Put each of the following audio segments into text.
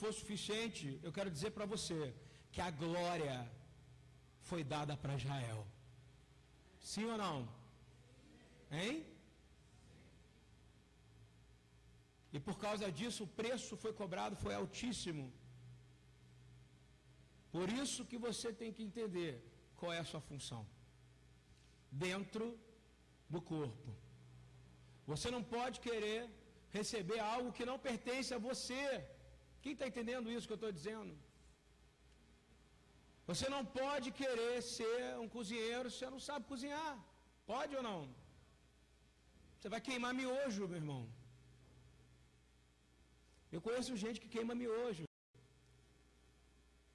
for suficiente, eu quero dizer para você que a glória foi dada para Israel. Sim ou não? Hein? E por causa disso, o preço foi cobrado, foi altíssimo. Por isso que você tem que entender qual é a sua função dentro do corpo. Você não pode querer receber algo que não pertence a você. Quem está entendendo isso que eu estou dizendo? Você não pode querer ser um cozinheiro se você não sabe cozinhar. Pode ou não? Você vai queimar miojo, meu irmão. Eu conheço gente que queima miojo.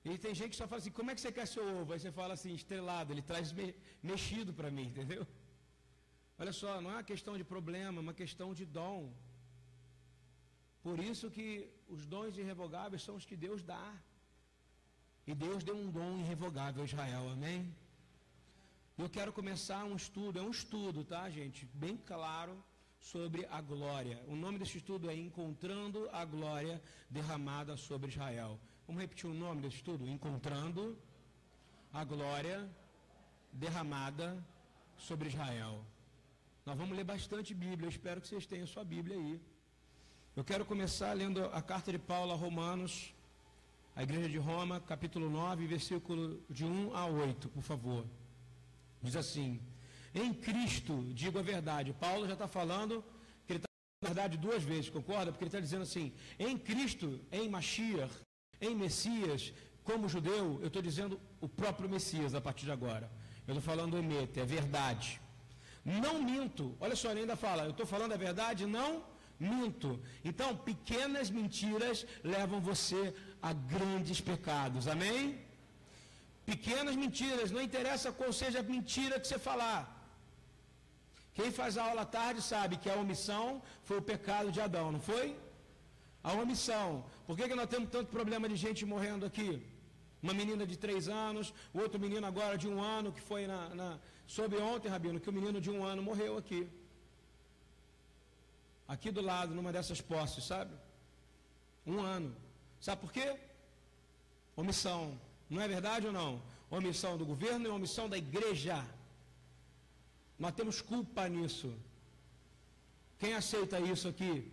E tem gente que só fala assim, como é que você quer seu ovo? Aí você fala assim, estrelado, ele traz me mexido para mim, entendeu? Olha só, não é uma questão de problema, é uma questão de dom. Por isso que os dons irrevogáveis são os que Deus dá. E Deus deu um dom irrevogável a Israel, amém? Eu quero começar um estudo, é um estudo, tá, gente? Bem claro sobre a glória. O nome desse estudo é Encontrando a Glória Derramada sobre Israel. Vamos repetir o nome desse estudo? Encontrando a Glória Derramada sobre Israel. Nós vamos ler bastante Bíblia, eu espero que vocês tenham sua Bíblia aí. Eu quero começar lendo a carta de Paulo a Romanos, a igreja de Roma, capítulo 9, versículo de 1 a 8, por favor. Diz assim: Em Cristo digo a verdade. Paulo já está falando que ele está falando a verdade duas vezes, concorda? Porque ele está dizendo assim: em Cristo, em Mashiach, em Messias, como judeu, eu estou dizendo o próprio Messias a partir de agora. Eu estou falando emete, é verdade. Não minto. Olha só, ele ainda fala, eu estou falando a verdade, não minto. Então, pequenas mentiras levam você a grandes pecados. Amém? Pequenas mentiras, não interessa qual seja a mentira que você falar. Quem faz a aula tarde sabe que a omissão foi o pecado de Adão, não foi? A omissão. Por que, que nós temos tanto problema de gente morrendo aqui? Uma menina de três anos, outro menino agora de um ano, que foi na, na soube ontem, Rabino, que o menino de um ano morreu aqui. Aqui do lado, numa dessas posses, sabe? Um ano. Sabe por quê? Omissão. Não é verdade ou não? Omissão do governo e omissão da igreja. Nós temos culpa nisso. Quem aceita isso aqui?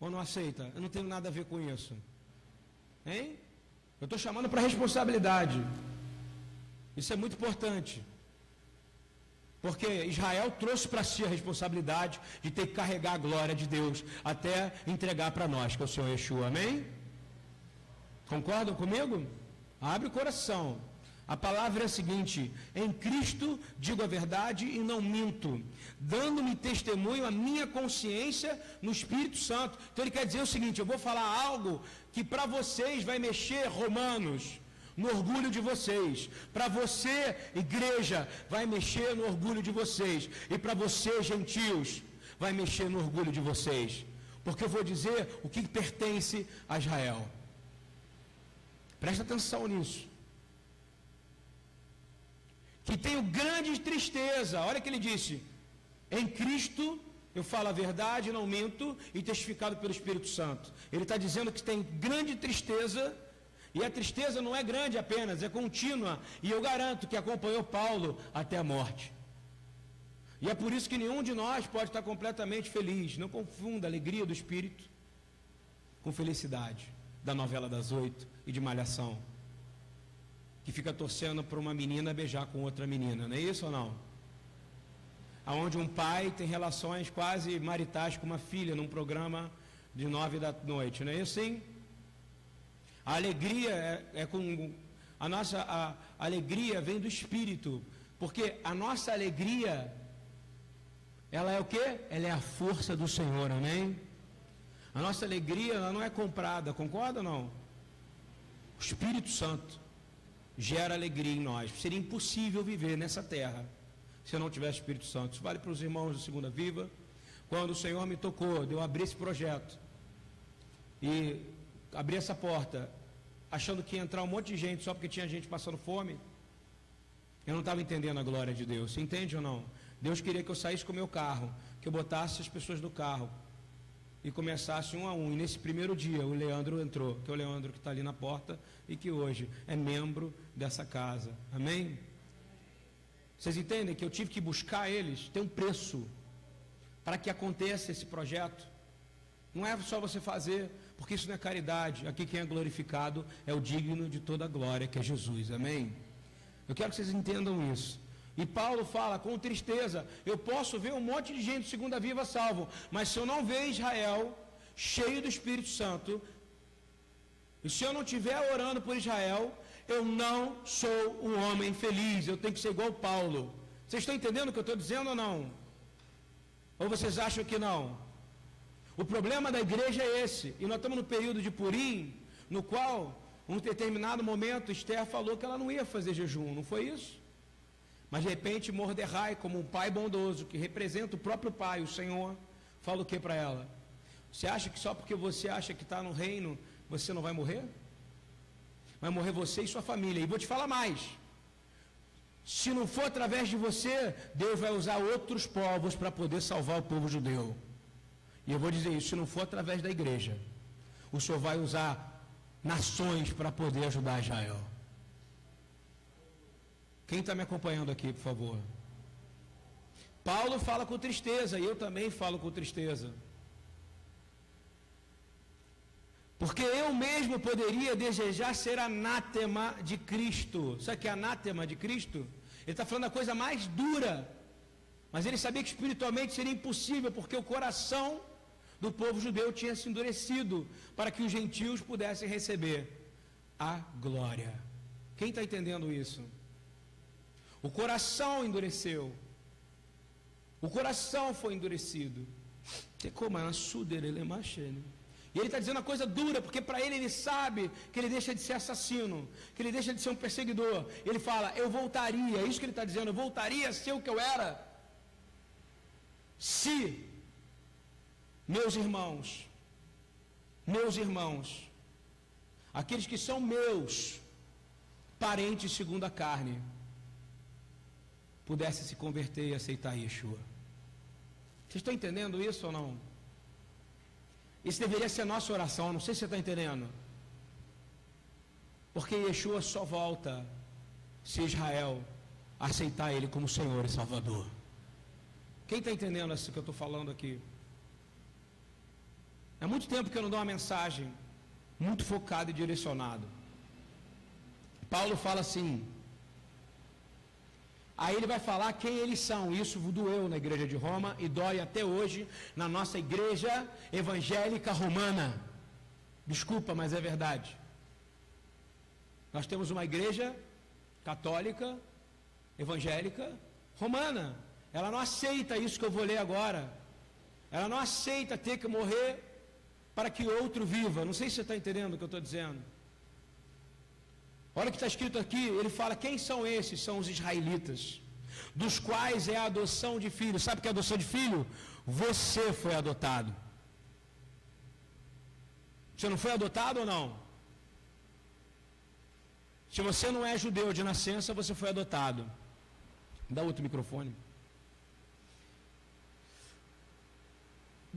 Ou não aceita? Eu não tenho nada a ver com isso. Hein? Eu estou chamando para responsabilidade. Isso é muito importante. Porque Israel trouxe para si a responsabilidade de ter que carregar a glória de Deus até entregar para nós, que é o Senhor Yeshua. Amém? Concordam comigo? Abre o coração. A palavra é a seguinte: em Cristo digo a verdade e não minto, dando-me testemunho a minha consciência no Espírito Santo. Então ele quer dizer o seguinte: eu vou falar algo que para vocês vai mexer, romanos, no orgulho de vocês. Para você, igreja, vai mexer no orgulho de vocês. E para você, gentios, vai mexer no orgulho de vocês. Porque eu vou dizer o que pertence a Israel. Presta atenção nisso. Que tenho grande tristeza. Olha que ele disse: Em Cristo eu falo a verdade, não minto, e testificado pelo Espírito Santo. Ele está dizendo que tem grande tristeza, e a tristeza não é grande apenas, é contínua, e eu garanto que acompanhou Paulo até a morte. E é por isso que nenhum de nós pode estar completamente feliz. Não confunda a alegria do Espírito com felicidade da novela das oito e de malhação. Que fica torcendo para uma menina beijar com outra menina, não é isso ou não? Aonde um pai tem relações quase maritais com uma filha num programa de nove da noite, não é isso sim? A alegria é, é com a nossa a, alegria vem do espírito, porque a nossa alegria ela é o que? Ela é a força do Senhor, amém? A nossa alegria ela não é comprada, concorda ou não? O Espírito Santo gera alegria em nós. Seria impossível viver nessa terra se não tivesse Espírito Santo. Isso vale para os irmãos da Segunda Viva. Quando o Senhor me tocou, de eu abrir esse projeto e abrir essa porta, achando que ia entrar um monte de gente só porque tinha gente passando fome, eu não estava entendendo a glória de Deus. Você entende ou não? Deus queria que eu saísse com o meu carro, que eu botasse as pessoas no carro. e começasse um a um. E nesse primeiro dia o Leandro entrou, que é o Leandro que está ali na porta e que hoje é membro dessa casa. Amém? Vocês entendem que eu tive que buscar eles, tem um preço para que aconteça esse projeto. Não é só você fazer, porque isso não é caridade. Aqui quem é glorificado é o digno de toda a glória, que é Jesus. Amém? Eu quero que vocês entendam isso. E Paulo fala com tristeza: eu posso ver um monte de gente segunda viva salvo, mas se eu não ver Israel cheio do Espírito Santo, e se eu não estiver orando por Israel, eu não sou um homem feliz, eu tenho que ser igual Paulo. Vocês estão entendendo o que eu estou dizendo ou não? Ou vocês acham que não? O problema da igreja é esse, e nós estamos no período de Purim, no qual, em um determinado momento, Esther falou que ela não ia fazer jejum, não foi isso? Mas de repente Mordecai, como um pai bondoso, que representa o próprio pai, o Senhor, fala o que para ela? Você acha que só porque você acha que está no reino, você não vai morrer? Vai morrer você e sua família. E vou te falar mais. Se não for através de você, Deus vai usar outros povos para poder salvar o povo judeu. E eu vou dizer isso, se não for através da igreja, o Senhor vai usar nações para poder ajudar Israel. Quem está me acompanhando aqui, por favor? Paulo fala com tristeza, e eu também falo com tristeza. Porque eu mesmo poderia desejar ser anátema de Cristo. Sabe que é anátema de Cristo? Ele está falando a coisa mais dura. Mas ele sabia que espiritualmente seria impossível, porque o coração do povo judeu tinha se endurecido para que os gentios pudessem receber a glória. Quem está entendendo isso? O coração endureceu. O coração foi endurecido. E ele está dizendo a coisa dura, porque para ele ele sabe que ele deixa de ser assassino, que ele deixa de ser um perseguidor. Ele fala, eu voltaria, é isso que ele está dizendo, eu voltaria a ser o que eu era. Se meus irmãos, meus irmãos, aqueles que são meus, parentes segundo a carne, pudesse se converter e aceitar Yeshua. Vocês estão entendendo isso ou não? Isso deveria ser nossa oração, não sei se você está entendendo. Porque Yeshua só volta se Israel aceitar Ele como Senhor e Salvador. Quem está entendendo isso que eu estou falando aqui? É muito tempo que eu não dou uma mensagem muito focada e direcionada. Paulo fala assim: Aí ele vai falar quem eles são. Isso doeu na igreja de Roma e dói até hoje na nossa igreja evangélica romana. Desculpa, mas é verdade. Nós temos uma igreja católica, evangélica, romana. Ela não aceita isso que eu vou ler agora. Ela não aceita ter que morrer para que outro viva. Não sei se você está entendendo o que eu estou dizendo. Olha o que está escrito aqui, ele fala: quem são esses? São os israelitas, dos quais é a adoção de filho. Sabe o que é adoção de filho? Você foi adotado. Você não foi adotado ou não? Se você não é judeu de nascença, você foi adotado. Dá outro microfone.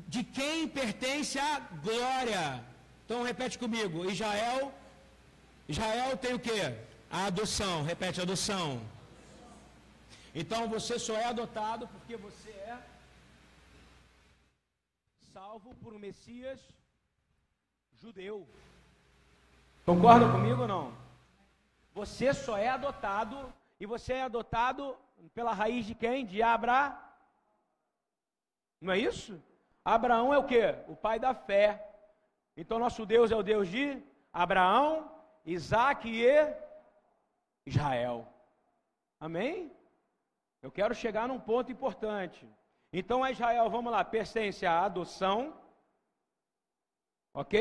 De quem pertence a glória? Então repete comigo: Israel Israel tem o que? A adoção. Repete, adoção. Então você só é adotado porque você é salvo por um Messias judeu. Concorda comigo ou não? Você só é adotado e você é adotado pela raiz de quem? De Abraão. Não é isso? Abraão é o que? O pai da fé. Então nosso Deus é o Deus de Abraão, Isaac e Israel. Amém? Eu quero chegar num ponto importante. Então a Israel, vamos lá, pertence à adoção, ok?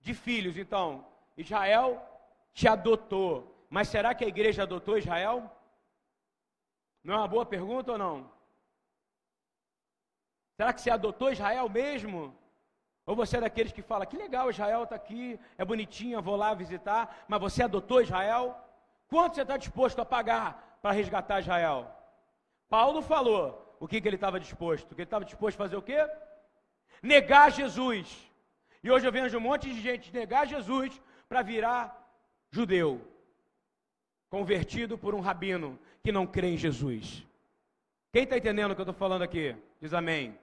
De filhos. Então, Israel te adotou. Mas será que a igreja adotou Israel? Não é uma boa pergunta ou não? Será que você adotou Israel mesmo? Ou você é daqueles que fala, que legal, Israel está aqui, é bonitinho, vou lá visitar, mas você adotou Israel? Quanto você está disposto a pagar para resgatar Israel? Paulo falou o que, que ele estava disposto. Que ele estava disposto a fazer o quê? negar Jesus. E hoje eu vejo um monte de gente negar Jesus para virar judeu, convertido por um rabino que não crê em Jesus. Quem está entendendo o que eu estou falando aqui? Diz amém.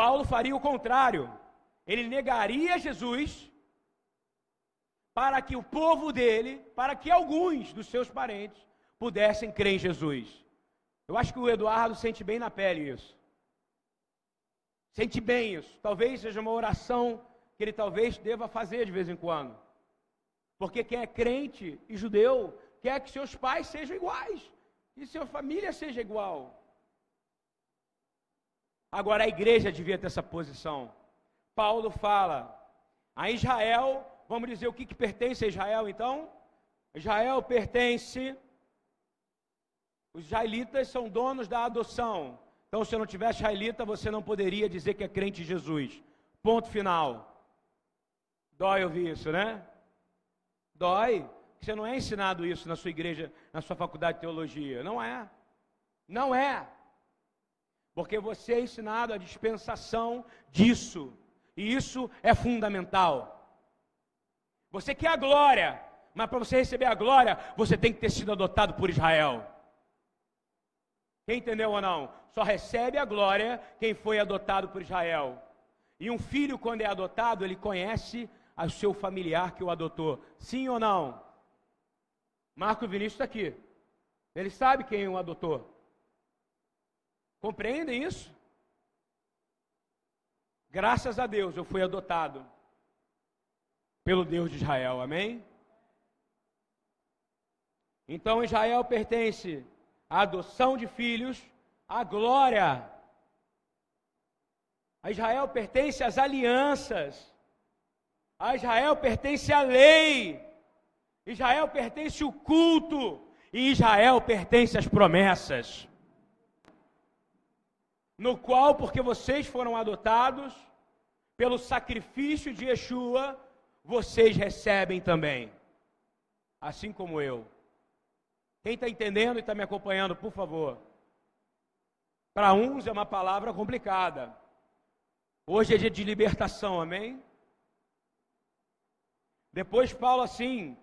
Paulo faria o contrário. Ele negaria Jesus para que o povo dele, para que alguns dos seus parentes pudessem crer em Jesus. Eu acho que o Eduardo sente bem na pele isso. Sente bem isso. Talvez seja uma oração que ele talvez deva fazer de vez em quando. Porque quem é crente e judeu quer que seus pais sejam iguais, que sua família seja igual. Agora a igreja devia ter essa posição. Paulo fala a Israel, vamos dizer o que, que pertence a Israel então? Israel pertence, os israelitas são donos da adoção. Então, se eu não tivesse israelita, você não poderia dizer que é crente em Jesus. Ponto final. Dói ouvir isso, né? Dói. Você não é ensinado isso na sua igreja, na sua faculdade de teologia. Não é. Não é. Porque você é ensinado a dispensação disso. E isso é fundamental. Você quer a glória, mas para você receber a glória, você tem que ter sido adotado por Israel. Quem entendeu ou não? Só recebe a glória quem foi adotado por Israel. E um filho, quando é adotado, ele conhece o seu familiar que o adotou. Sim ou não? Marco Vinícius está aqui. Ele sabe quem o adotou. Compreendem isso? Graças a Deus eu fui adotado pelo Deus de Israel, amém? Então Israel pertence à adoção de filhos, à glória. A Israel pertence às alianças. A Israel pertence a lei. Israel pertence o culto. E Israel pertence às promessas no qual, porque vocês foram adotados, pelo sacrifício de Yeshua, vocês recebem também, assim como eu. Quem está entendendo e está me acompanhando, por favor. Para uns é uma palavra complicada. Hoje é dia de libertação, amém? Depois Paulo assim,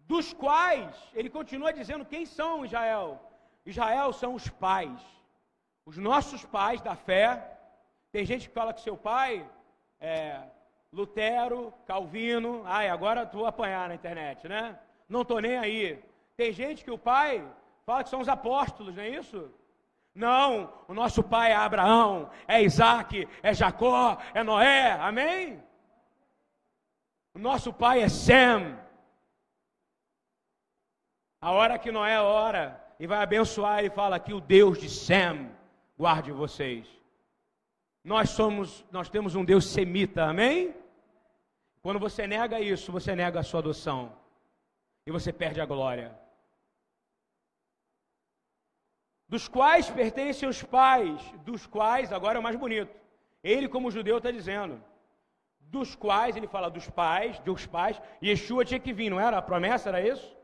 dos quais, ele continua dizendo quem são Israel. Israel são os pais os nossos pais da fé, tem gente que fala que seu pai é Lutero, Calvino, ai, agora tu apanhar na internet, né? Não tô nem aí. Tem gente que o pai fala que são os apóstolos, não é isso? Não, o nosso pai é Abraão, é Isaac, é Jacó, é Noé, amém? O nosso pai é Sem. A hora que Noé ora e vai abençoar, ele fala que o Deus de Sem guarde vocês. Nós somos, nós temos um Deus semita, amém? Quando você nega isso, você nega a sua adoção. E você perde a glória. Dos quais pertencem os pais, dos quais, agora é o mais bonito. Ele, como judeu, está dizendo. Dos quais, ele fala dos pais, dos pais, Yeshua tinha que vir, não era? A promessa era isso?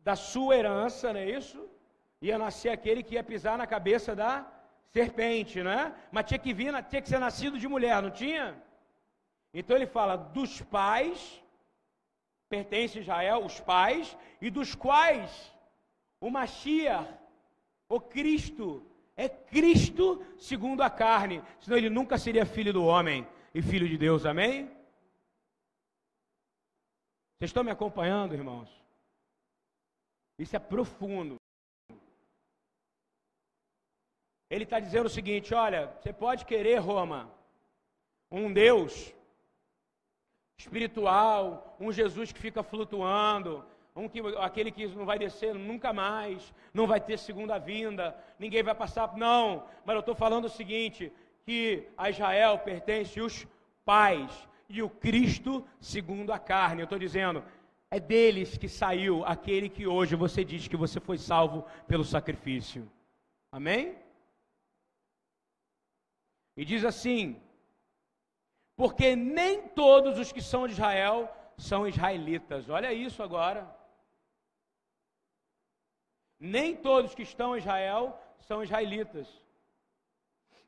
Da sua herança, não é isso? Ia nascer aquele que ia pisar na cabeça da serpente, né? Mas tinha que vir, tinha que ser nascido de mulher, não tinha? Então ele fala dos pais, pertence a Israel, os pais, e dos quais o Mashiach, o Cristo, é Cristo segundo a carne, senão ele nunca seria filho do homem e filho de Deus, amém? Vocês estão me acompanhando, irmãos? Isso é profundo. Ele está dizendo o seguinte: olha, você pode querer, Roma, um Deus espiritual, um Jesus que fica flutuando, um que, aquele que não vai descer nunca mais, não vai ter segunda vinda, ninguém vai passar. Não, mas eu estou falando o seguinte: que a Israel pertence os pais e o Cristo segundo a carne. Eu estou dizendo, é deles que saiu aquele que hoje você diz que você foi salvo pelo sacrifício. Amém? E diz assim: porque nem todos os que são de Israel são israelitas. Olha isso agora. Nem todos que estão em Israel são israelitas.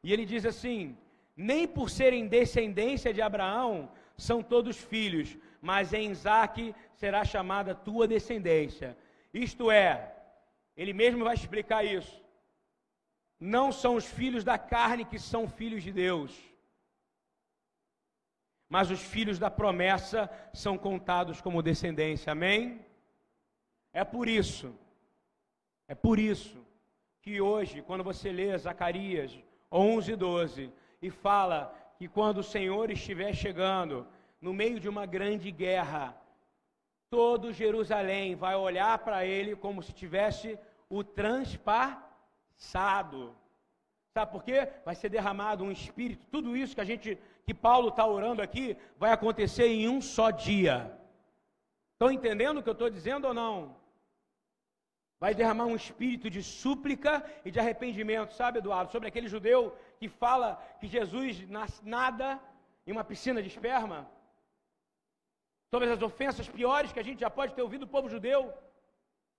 E ele diz assim: Nem por serem descendência de Abraão são todos filhos, mas em Isaque será chamada tua descendência. Isto é, ele mesmo vai explicar isso. Não são os filhos da carne que são filhos de Deus, mas os filhos da promessa são contados como descendência. Amém? É por isso, é por isso que hoje, quando você lê Zacarias 11, 12, e fala que quando o Senhor estiver chegando no meio de uma grande guerra, todo Jerusalém vai olhar para ele como se tivesse o transpassado. Sabe por quê? Vai ser derramado um espírito. Tudo isso que a gente, que Paulo está orando aqui, vai acontecer em um só dia. Estão entendendo o que eu estou dizendo ou não? Vai derramar um espírito de súplica e de arrependimento, sabe, Eduardo? Sobre aquele judeu que fala que Jesus nada em uma piscina de esperma. Sobre as ofensas piores que a gente já pode ter ouvido do povo judeu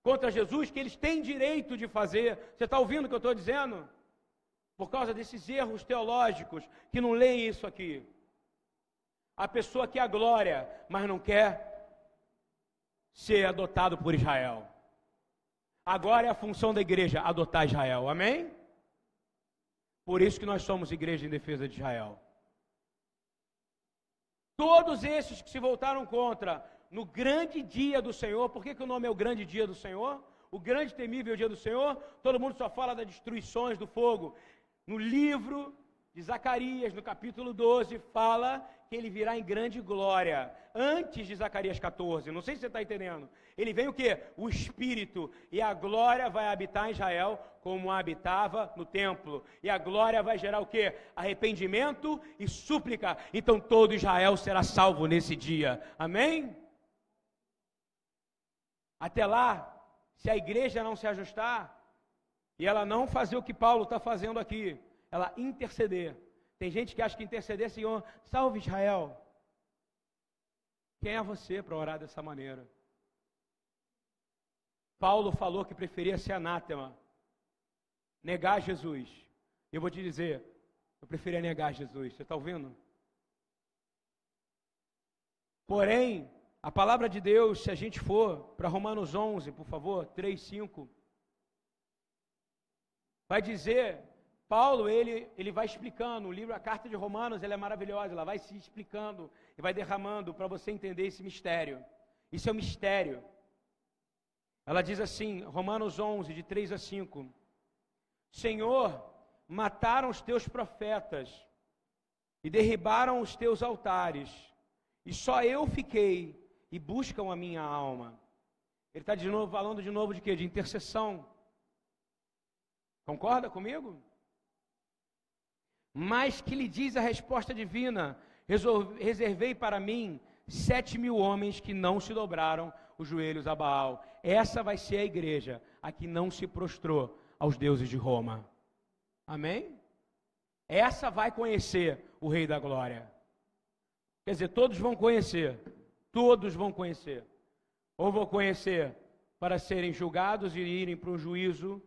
contra Jesus, que eles têm direito de fazer. Você está ouvindo o que eu estou dizendo? Por causa desses erros teológicos que não leem isso aqui. A pessoa quer a glória, mas não quer ser adotado por Israel. Agora é a função da igreja adotar Israel. Amém? Por isso que nós somos igreja em defesa de Israel. Todos esses que se voltaram contra no grande dia do Senhor, por que, que o nome é o grande dia do Senhor? O grande temível dia do Senhor, todo mundo só fala das destruições do fogo. No livro de Zacarias, no capítulo 12, fala que ele virá em grande glória, antes de Zacarias 14. Não sei se você está entendendo. Ele vem o que? O Espírito, e a glória vai habitar em Israel como habitava no templo. E a glória vai gerar o que? Arrependimento e súplica. Então todo Israel será salvo nesse dia. Amém? Até lá, se a igreja não se ajustar, e ela não fazer o que Paulo está fazendo aqui, ela interceder. Tem gente que acha que interceder, Senhor, salve Israel. Quem é você para orar dessa maneira? Paulo falou que preferia ser anátema, negar Jesus. Eu vou te dizer, eu preferia negar Jesus. Você está ouvindo? Porém, a palavra de Deus, se a gente for para Romanos 11, por favor, 3, 5, vai dizer Paulo, ele, ele vai explicando, o livro, a carta de Romanos, ela é maravilhosa, ela vai se explicando e vai derramando para você entender esse mistério. Isso é um mistério. Ela diz assim, Romanos 11, de 3 a 5: Senhor, mataram os teus profetas e derribaram os teus altares, e só eu fiquei e buscam a minha alma. Ele está de novo falando de novo de quê? De intercessão. Concorda comigo? Mas que lhe diz a resposta divina: reservei para mim sete mil homens que não se dobraram os joelhos a Baal. Essa vai ser a igreja, a que não se prostrou aos deuses de Roma. Amém? Essa vai conhecer o Rei da Glória. Quer dizer, todos vão conhecer. Todos vão conhecer. Ou vão conhecer para serem julgados e irem para um juízo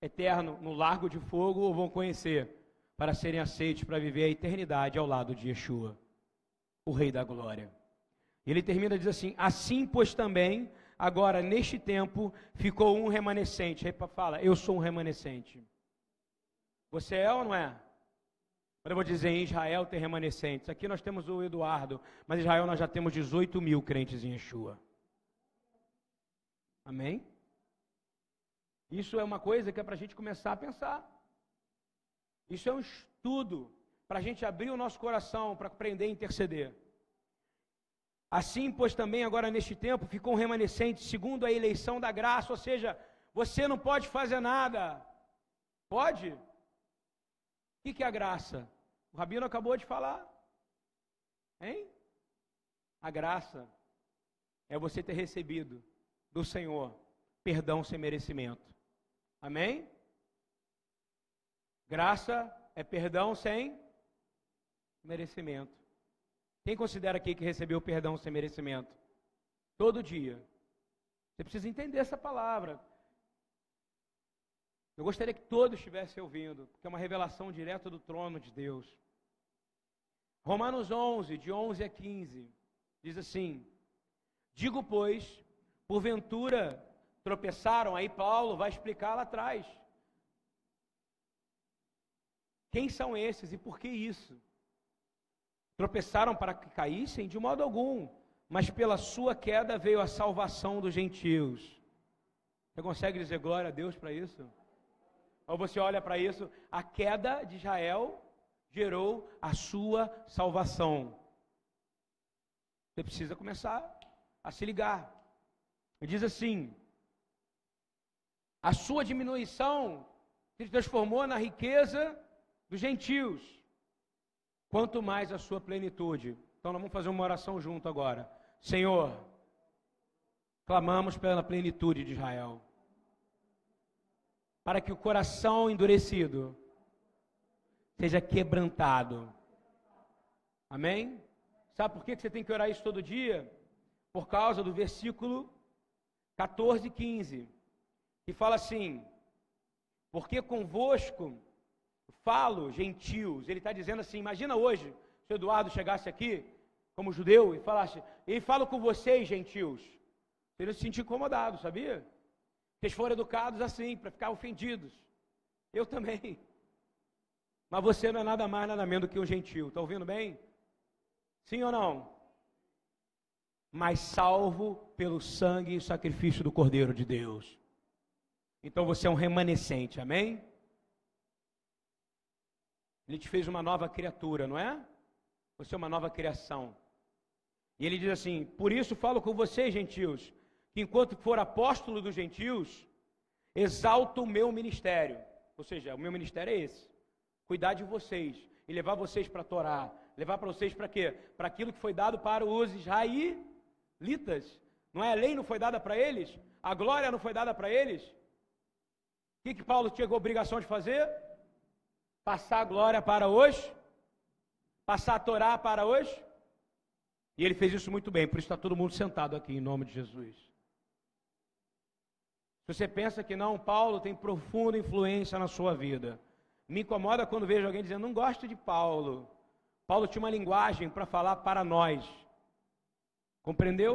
eterno no largo de fogo ou vão conhecer para serem aceitos para viver a eternidade ao lado de Yeshua, o Rei da Glória. Ele termina diz assim: Assim, pois também, agora neste tempo ficou um remanescente. Aí fala, eu sou um remanescente. Você é ou não é? Eu vou dizer, em Israel tem remanescentes. Aqui nós temos o Eduardo, mas em Israel nós já temos 18 mil crentes em Yeshua. Amém? Isso é uma coisa que é para a gente começar a pensar. Isso é um estudo para a gente abrir o nosso coração para aprender a interceder. Assim, pois também agora neste tempo ficou um remanescente segundo a eleição da graça, ou seja, você não pode fazer nada. Pode? O que é a graça? O Rabino acabou de falar. Hein? A graça é você ter recebido do Senhor perdão sem merecimento. Amém? Graça é perdão sem merecimento. Quem considera aqui que recebeu perdão sem merecimento? Todo dia. Você precisa entender essa palavra. Eu gostaria que todos estivessem ouvindo, porque é uma revelação direta do trono de Deus. Romanos 11, de 11 a 15, diz assim: Digo, pois, porventura tropeçaram, aí Paulo vai explicar lá atrás. Quem são esses e por que isso? Tropeçaram para que caíssem? De modo algum, mas pela sua queda veio a salvação dos gentios. Você consegue dizer glória a Deus para isso? Ou você olha para isso, a queda de Israel gerou a sua salvação. Você precisa começar a se ligar. Ele diz assim: a sua diminuição se transformou na riqueza dos gentios, quanto mais a sua plenitude. Então nós vamos fazer uma oração junto agora. Senhor, clamamos pela plenitude de Israel para que o coração endurecido seja quebrantado. Amém? Sabe por que você tem que orar isso todo dia? Por causa do versículo 14 e 15, que fala assim: Porque convosco falo, gentios. Ele está dizendo assim: imagina hoje, se o Eduardo chegasse aqui, como judeu, e falasse: E falo com vocês, gentios. Ele se sentir incomodado, sabia? Vocês foram educados assim, para ficar ofendidos. Eu também. Mas você não é nada mais, nada menos do que um gentil. Está ouvindo bem? Sim ou não? Mas salvo pelo sangue e sacrifício do Cordeiro de Deus. Então você é um remanescente, amém? Ele te fez uma nova criatura, não é? Você é uma nova criação. E ele diz assim: Por isso falo com vocês, gentios, que enquanto for apóstolo dos gentios, exalto o meu ministério. Ou seja, o meu ministério é esse: cuidar de vocês e levar vocês para a Torá. Levar para vocês para quê? Para aquilo que foi dado para os israelitas. Não é a lei não foi dada para eles? A glória não foi dada para eles? O que, que Paulo tinha a obrigação de fazer? Passar a glória para hoje? Passar a Torá para hoje? E ele fez isso muito bem, por isso está todo mundo sentado aqui em nome de Jesus. Você pensa que não, Paulo tem profunda influência na sua vida. Me incomoda quando vejo alguém dizendo, não gosto de Paulo. Paulo tinha uma linguagem para falar para nós. Compreendeu?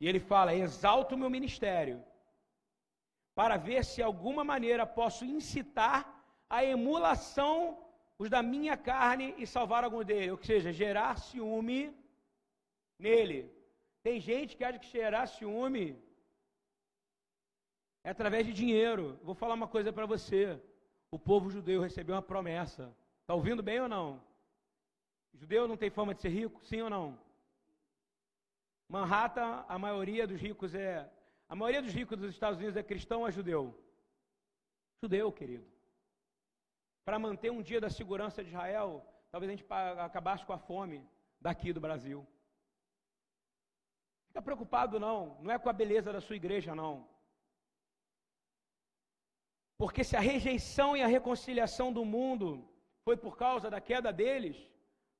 E ele fala: exalto o meu ministério, para ver se de alguma maneira posso incitar a emulação os da minha carne e salvar algum dele. Ou seja, gerar ciúme nele. Tem gente que acha que gerar ciúme é através de dinheiro. Vou falar uma coisa para você. O povo judeu recebeu uma promessa. Está ouvindo bem ou não? judeu não tem fama de ser rico? Sim ou não? Manhattan, a maioria dos ricos é. A maioria dos ricos dos Estados Unidos é cristão ou é judeu? Judeu, querido. Para manter um dia da segurança de Israel, talvez a gente acabasse com a fome daqui do Brasil. Fica preocupado não, não é com a beleza da sua igreja não. Porque se a rejeição e a reconciliação do mundo foi por causa da queda deles,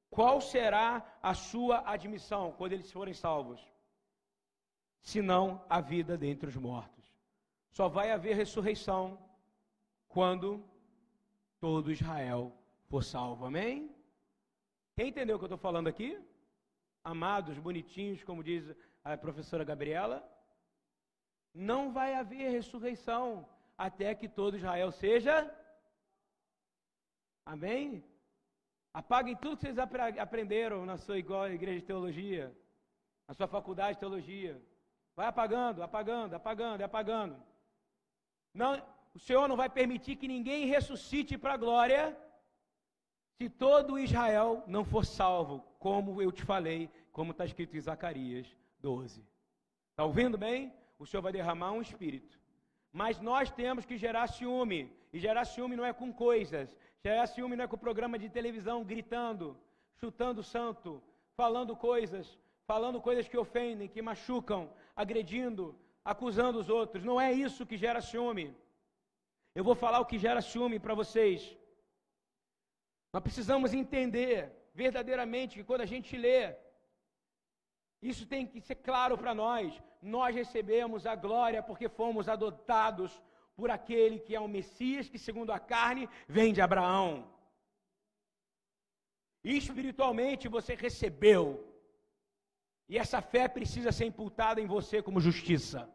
qual será a sua admissão quando eles forem salvos? Senão a vida dentre os mortos. Só vai haver ressurreição quando todo Israel for salvo. Amém? Quem entendeu o que eu estou falando aqui? Amados, bonitinhos, como diz a professora Gabriela, não vai haver ressurreição até que todo Israel seja. Amém? Apaguem tudo que vocês aprenderam na sua igreja de teologia, na sua faculdade de teologia. Vai apagando, apagando, apagando, apagando. Não, o Senhor não vai permitir que ninguém ressuscite para a glória se todo Israel não for salvo, como eu te falei, como está escrito em Zacarias 12. Está ouvindo bem? O Senhor vai derramar um espírito mas nós temos que gerar ciúme. E gerar ciúme não é com coisas. Gerar ciúme não é com programa de televisão gritando, chutando o santo, falando coisas, falando coisas que ofendem, que machucam, agredindo, acusando os outros. Não é isso que gera ciúme. Eu vou falar o que gera ciúme para vocês. Nós precisamos entender verdadeiramente que quando a gente lê isso tem que ser claro para nós. Nós recebemos a glória porque fomos adotados por aquele que é o Messias, que segundo a carne vem de Abraão. E espiritualmente você recebeu. E essa fé precisa ser imputada em você como justiça.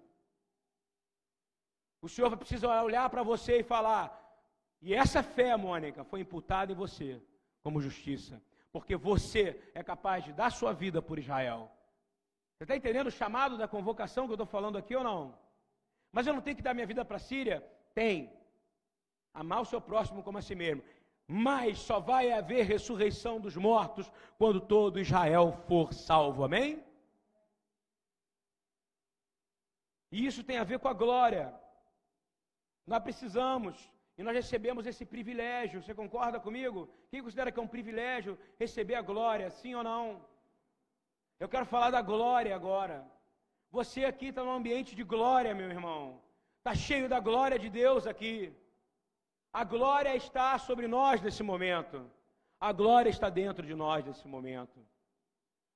O Senhor precisa olhar para você e falar: e essa fé, Mônica, foi imputada em você como justiça, porque você é capaz de dar sua vida por Israel. Você está entendendo o chamado da convocação que eu estou falando aqui ou não? Mas eu não tenho que dar minha vida para a Síria? Tem. Amar o seu próximo como a si mesmo. Mas só vai haver ressurreição dos mortos quando todo Israel for salvo. Amém? E isso tem a ver com a glória. Nós precisamos e nós recebemos esse privilégio. Você concorda comigo? Quem considera que é um privilégio receber a glória, sim ou não? Eu quero falar da glória agora. Você aqui está num ambiente de glória, meu irmão. Está cheio da glória de Deus aqui. A glória está sobre nós nesse momento. A glória está dentro de nós nesse momento.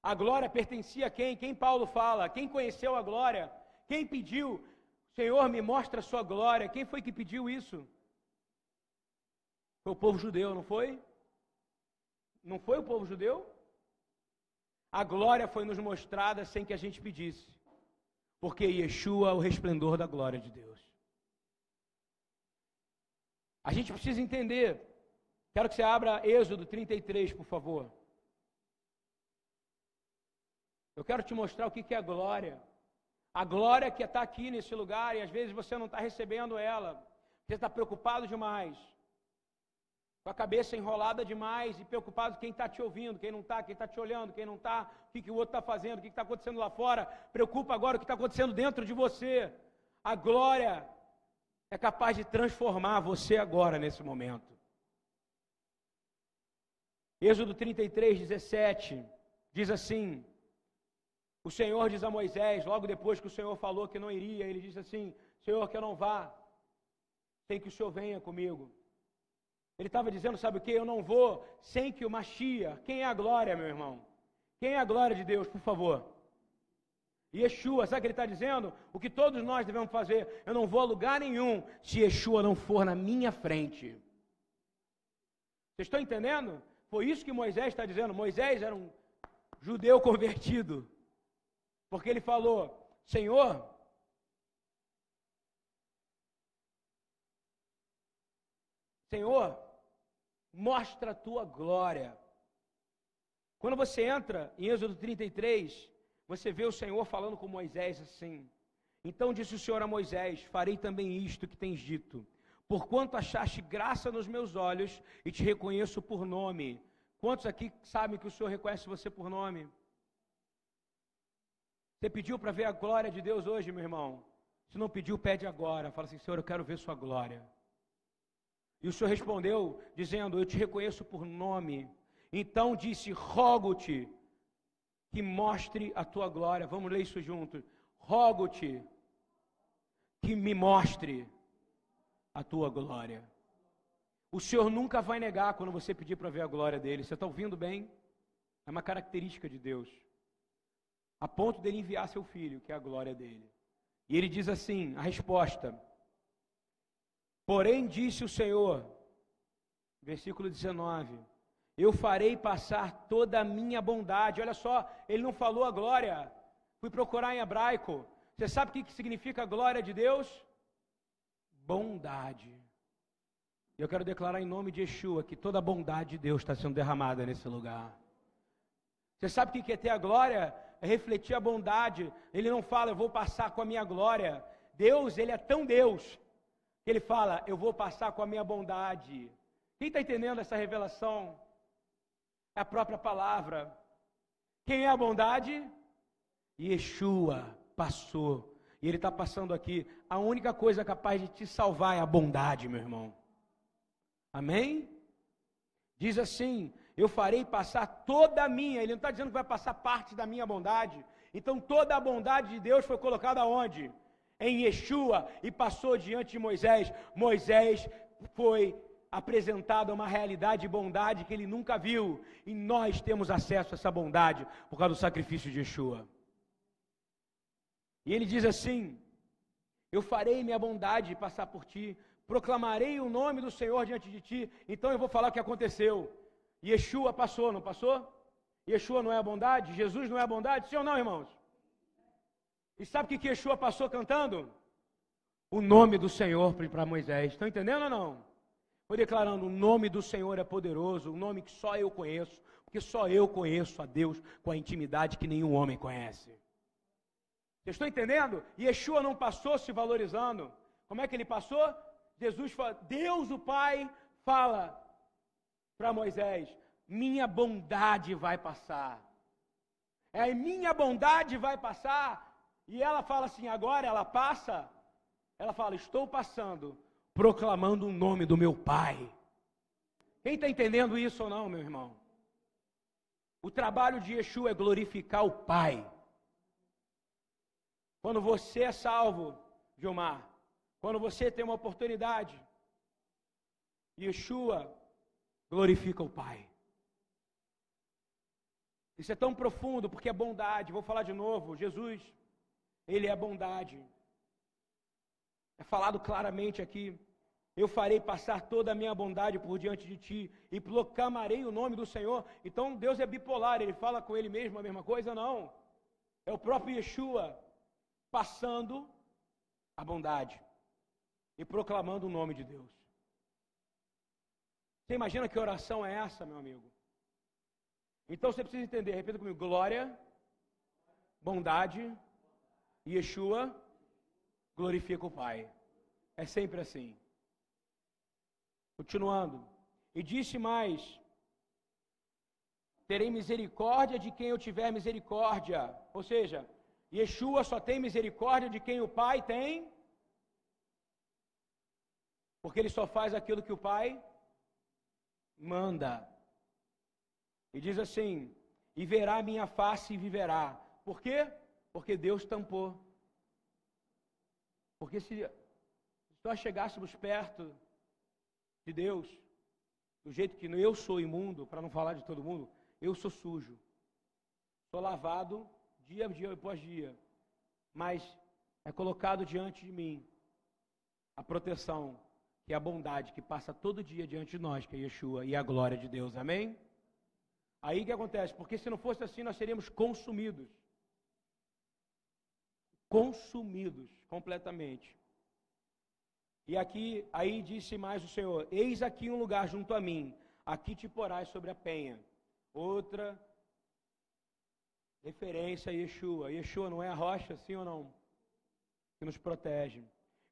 A glória pertencia a quem? Quem Paulo fala? Quem conheceu a glória? Quem pediu? Senhor, me mostra a sua glória. Quem foi que pediu isso? Foi o povo judeu, não foi? Não foi o povo judeu? A glória foi nos mostrada sem que a gente pedisse. Porque Yeshua é o resplendor da glória de Deus. A gente precisa entender. Quero que você abra Êxodo 33, por favor. Eu quero te mostrar o que é glória. A glória que está aqui nesse lugar e às vezes você não está recebendo ela. Você está preocupado demais com a cabeça enrolada demais e preocupado quem está te ouvindo, quem não está, quem está te olhando, quem não está, o que, que o outro está fazendo, o que está acontecendo lá fora. Preocupa agora o que está acontecendo dentro de você. A glória é capaz de transformar você agora, nesse momento. Êxodo 33, 17, diz assim: O Senhor diz a Moisés, logo depois que o Senhor falou que não iria, ele disse assim: Senhor, que eu não vá, tem que o Senhor venha comigo. Ele estava dizendo, sabe o que? Eu não vou sem que o Machia. Quem é a glória, meu irmão? Quem é a glória de Deus, por favor? Yeshua, sabe o que ele está dizendo? O que todos nós devemos fazer. Eu não vou a lugar nenhum se Yeshua não for na minha frente. Vocês estão entendendo? Foi isso que Moisés está dizendo. Moisés era um judeu convertido. Porque ele falou: Senhor, Senhor, mostra a tua glória. Quando você entra em Êxodo 33, você vê o Senhor falando com Moisés assim: Então disse o Senhor a Moisés: Farei também isto que tens dito, porquanto achaste graça nos meus olhos e te reconheço por nome. Quantos aqui sabem que o Senhor reconhece você por nome? Você pediu para ver a glória de Deus hoje, meu irmão? Se não pediu, pede agora. Fala assim: Senhor, eu quero ver Sua glória. E o Senhor respondeu, dizendo: Eu te reconheço por nome. Então disse: Rogo-te que mostre a tua glória. Vamos ler isso juntos. Rogo-te que me mostre a tua glória. O Senhor nunca vai negar quando você pedir para ver a glória dele. Você está ouvindo bem? É uma característica de Deus. A ponto dele enviar seu filho, que é a glória dele. E ele diz assim: a resposta. Porém, disse o Senhor, versículo 19: Eu farei passar toda a minha bondade. Olha só, ele não falou a glória. Fui procurar em hebraico. Você sabe o que significa a glória de Deus? Bondade. Eu quero declarar em nome de Yeshua que toda a bondade de Deus está sendo derramada nesse lugar. Você sabe o que é ter a glória? É refletir a bondade. Ele não fala, eu vou passar com a minha glória. Deus, ele é tão Deus ele fala: Eu vou passar com a minha bondade. Quem está entendendo essa revelação? É a própria palavra. Quem é a bondade? Yeshua passou. E ele está passando aqui. A única coisa capaz de te salvar é a bondade, meu irmão. Amém? Diz assim: Eu farei passar toda a minha. Ele não está dizendo que vai passar parte da minha bondade. Então toda a bondade de Deus foi colocada onde? Em Yeshua e passou diante de Moisés. Moisés foi apresentado a uma realidade de bondade que ele nunca viu, e nós temos acesso a essa bondade por causa do sacrifício de Yeshua. E ele diz assim: Eu farei minha bondade passar por ti, proclamarei o nome do Senhor diante de ti. Então eu vou falar o que aconteceu. Yeshua passou, não passou? Yeshua não é a bondade? Jesus não é a bondade? Sim ou não, irmãos? E sabe o que, Yeshua passou cantando? O nome do Senhor para Moisés. Estão entendendo ou não? Foi declarando: o nome do Senhor é poderoso, o nome que só eu conheço, porque só eu conheço a Deus com a intimidade que nenhum homem conhece. Vocês estão entendendo? Yeshua não passou se valorizando. Como é que ele passou? Jesus fala, Deus o Pai fala para Moisés: minha bondade vai passar. É minha bondade vai passar. E ela fala assim: agora ela passa. Ela fala: estou passando, proclamando o nome do meu Pai. Quem está entendendo isso ou não, meu irmão? O trabalho de Yeshua é glorificar o Pai. Quando você é salvo, Gilmar, quando você tem uma oportunidade, Yeshua glorifica o Pai. Isso é tão profundo porque é bondade. Vou falar de novo. Jesus, Ele é bondade. É falado claramente aqui. Eu farei passar toda a minha bondade por diante de ti e proclamarei o nome do Senhor. Então Deus é bipolar, ele fala com ele mesmo a mesma coisa? Não. É o próprio Yeshua passando a bondade e proclamando o nome de Deus. Você imagina que oração é essa, meu amigo? Então você precisa entender, repita comigo: glória, bondade, Yeshua glorifica o Pai. É sempre assim. Continuando. E disse mais: Terei misericórdia de quem eu tiver misericórdia. Ou seja, Yeshua só tem misericórdia de quem o Pai tem. Porque ele só faz aquilo que o Pai manda. E diz assim: E verá minha face e viverá. Por quê? Porque Deus tampou. Porque se nós chegássemos perto de Deus, do jeito que eu sou imundo, para não falar de todo mundo, eu sou sujo. Sou lavado dia dia após dia. Mas é colocado diante de mim a proteção, que é a bondade que passa todo dia diante de nós, que é Yeshua, e a glória de Deus. Amém? Aí que acontece? Porque se não fosse assim, nós seríamos consumidos. Consumidos completamente. E aqui, aí disse mais o Senhor: Eis aqui um lugar junto a mim, aqui te porás sobre a penha. Outra referência a Yeshua. Yeshua não é a rocha, sim ou não? Que nos protege.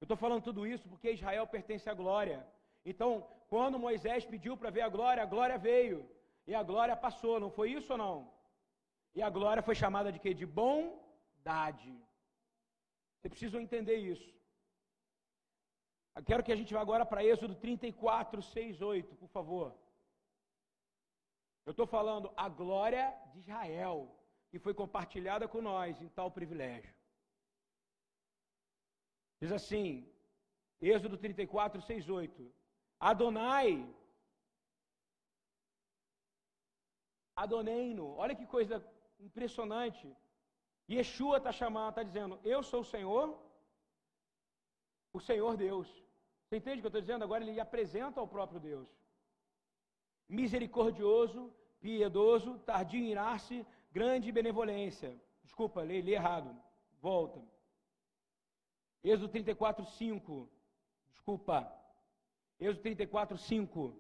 Eu estou falando tudo isso porque Israel pertence à glória. Então, quando Moisés pediu para ver a glória, a glória veio. E a glória passou, não foi isso ou não? E a glória foi chamada de quê? De bondade. Vocês precisam entender isso. Eu quero que a gente vá agora para Êxodo 34, 6, 8, por favor. Eu estou falando a glória de Israel, que foi compartilhada com nós em tal privilégio. Diz assim, Êxodo 34, 6, 8. Adonai, Adoneino, olha que coisa impressionante. Yeshua está chamando, está dizendo, eu sou o Senhor, o Senhor Deus. Você entende o que eu estou dizendo? Agora ele apresenta ao próprio Deus. Misericordioso, piedoso, tardio em irar-se, grande benevolência. Desculpa, li, li errado. Volta. Êxodo 34, 5. Desculpa. Êxodo 34, 5.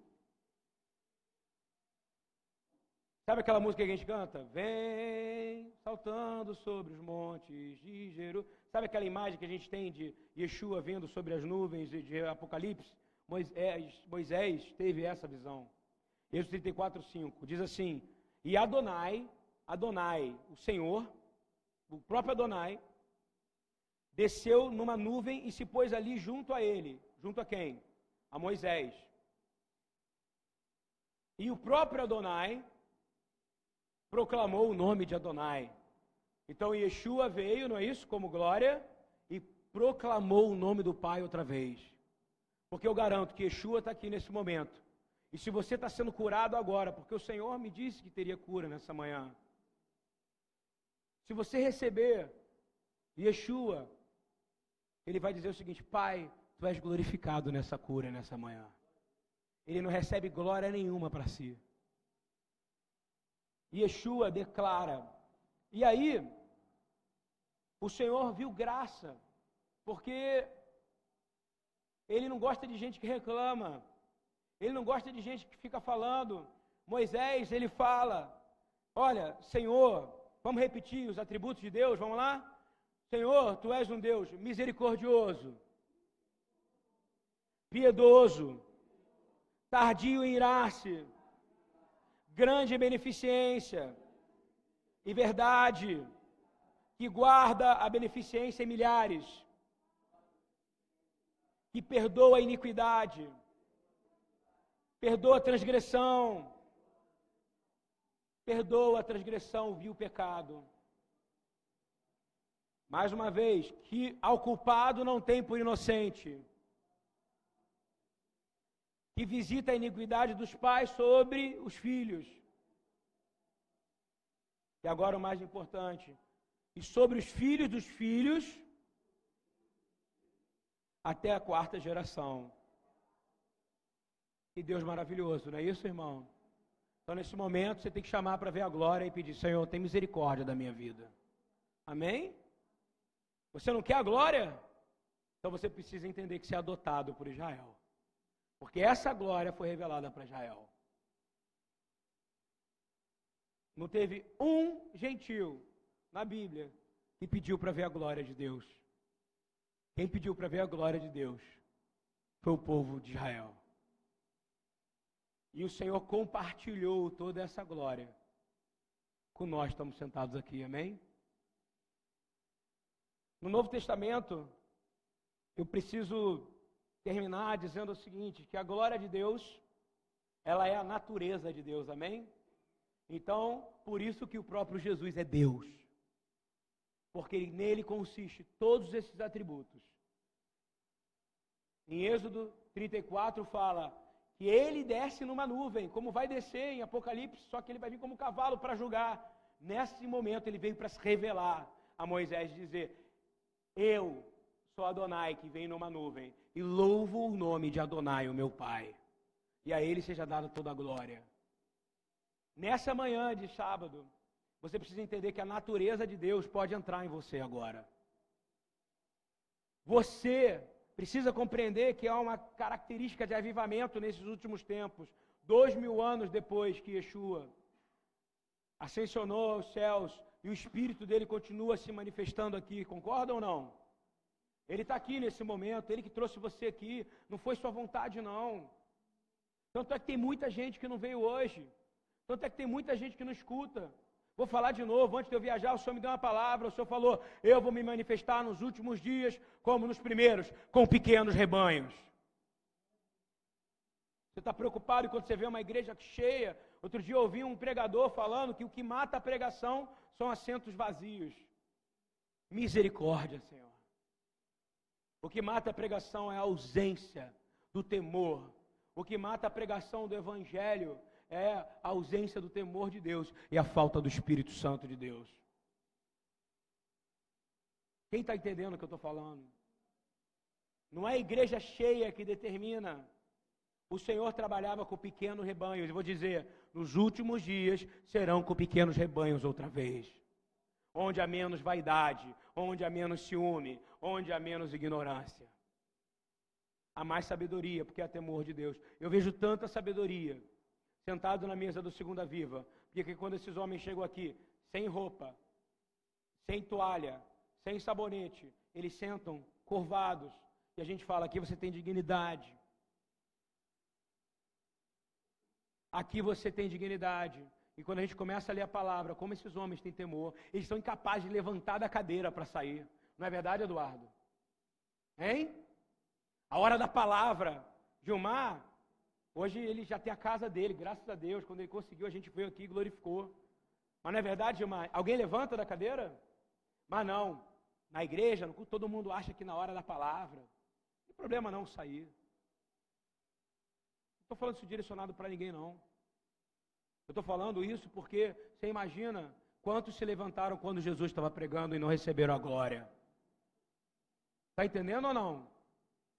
Sabe aquela música que a gente canta? Vem saltando sobre os montes de Jerusalém. Sabe aquela imagem que a gente tem de Yeshua vindo sobre as nuvens de Apocalipse? Moisés, Moisés teve essa visão. Êxodo 34, 5. Diz assim: E Adonai, Adonai, o Senhor, o próprio Adonai, desceu numa nuvem e se pôs ali junto a ele. Junto a quem? A Moisés. E o próprio Adonai proclamou o nome de Adonai. Então Yeshua veio, não é isso, como glória, e proclamou o nome do Pai outra vez. Porque eu garanto que Yeshua está aqui nesse momento. E se você está sendo curado agora, porque o Senhor me disse que teria cura nessa manhã. Se você receber Yeshua, ele vai dizer o seguinte: Pai, tu és glorificado nessa cura, nessa manhã. Ele não recebe glória nenhuma para si. Yeshua declara. E aí, o Senhor viu graça, porque Ele não gosta de gente que reclama, Ele não gosta de gente que fica falando. Moisés, ele fala: Olha, Senhor, vamos repetir os atributos de Deus, vamos lá? Senhor, tu és um Deus misericordioso, piedoso, tardio em irar-se, grande beneficência e verdade, que guarda a beneficência em milhares, que perdoa a iniquidade, perdoa a transgressão, perdoa a transgressão, viu o pecado. Mais uma vez, que ao culpado não tem por inocente, que visita a iniquidade dos pais sobre os filhos. E agora o mais importante, e sobre os filhos dos filhos até a quarta geração. Que Deus maravilhoso, não é isso, irmão? Então, nesse momento, você tem que chamar para ver a glória e pedir: Senhor, tem misericórdia da minha vida. Amém? Você não quer a glória? Então você precisa entender que você é adotado por Israel. Porque essa glória foi revelada para Israel. Não teve um gentil na Bíblia que pediu para ver a glória de Deus. Quem pediu para ver a glória de Deus foi o povo de Israel. E o Senhor compartilhou toda essa glória com nós estamos sentados aqui, amém? No Novo Testamento, eu preciso terminar dizendo o seguinte, que a glória de Deus, ela é a natureza de Deus, amém? Então, por isso que o próprio Jesus é Deus. Porque nele consiste todos esses atributos. Em Êxodo 34 fala que ele desce numa nuvem, como vai descer em Apocalipse, só que ele vai vir como cavalo para julgar. Nesse momento ele veio para se revelar a Moisés dizer: Eu sou Adonai que vem numa nuvem e louvo o nome de Adonai, o meu Pai. E a ele seja dada toda a glória. Nessa manhã de sábado, você precisa entender que a natureza de Deus pode entrar em você agora. Você precisa compreender que há uma característica de avivamento nesses últimos tempos. Dois mil anos depois que Yeshua ascensionou aos céus e o Espírito dele continua se manifestando aqui, concordam ou não? Ele está aqui nesse momento, ele que trouxe você aqui, não foi sua vontade, não. Tanto é que tem muita gente que não veio hoje. Tanto é que tem muita gente que não escuta. Vou falar de novo, antes de eu viajar, o Senhor me deu uma palavra, o Senhor falou: Eu vou me manifestar nos últimos dias, como nos primeiros, com pequenos rebanhos. Você está preocupado quando você vê uma igreja cheia? Outro dia eu ouvi um pregador falando que o que mata a pregação são assentos vazios. Misericórdia, Senhor. O que mata a pregação é a ausência do temor. O que mata a pregação do Evangelho é a ausência do temor de Deus e a falta do Espírito Santo de Deus. Quem está entendendo o que eu estou falando? Não é a igreja cheia que determina. O Senhor trabalhava com pequenos rebanhos. Eu vou dizer, nos últimos dias serão com pequenos rebanhos outra vez onde há menos vaidade, onde há menos ciúme, onde há menos ignorância. Há mais sabedoria, porque há temor de Deus. Eu vejo tanta sabedoria sentado na mesa do Segunda Viva, porque quando esses homens chegam aqui, sem roupa, sem toalha, sem sabonete, eles sentam curvados, e a gente fala: aqui você tem dignidade. Aqui você tem dignidade. E quando a gente começa a ler a palavra, como esses homens têm temor, eles são incapazes de levantar da cadeira para sair. Não é verdade, Eduardo? Hein? A hora da palavra. Gilmar, hoje ele já tem a casa dele, graças a Deus. Quando ele conseguiu, a gente veio aqui e glorificou. Mas não é verdade, Gilmar? Alguém levanta da cadeira? Mas não. Na igreja, no culto, todo mundo acha que na hora da palavra. Não tem problema não sair. Não estou falando isso direcionado para ninguém, não. Eu estou falando isso porque você imagina quantos se levantaram quando Jesus estava pregando e não receberam a glória. Está entendendo ou não?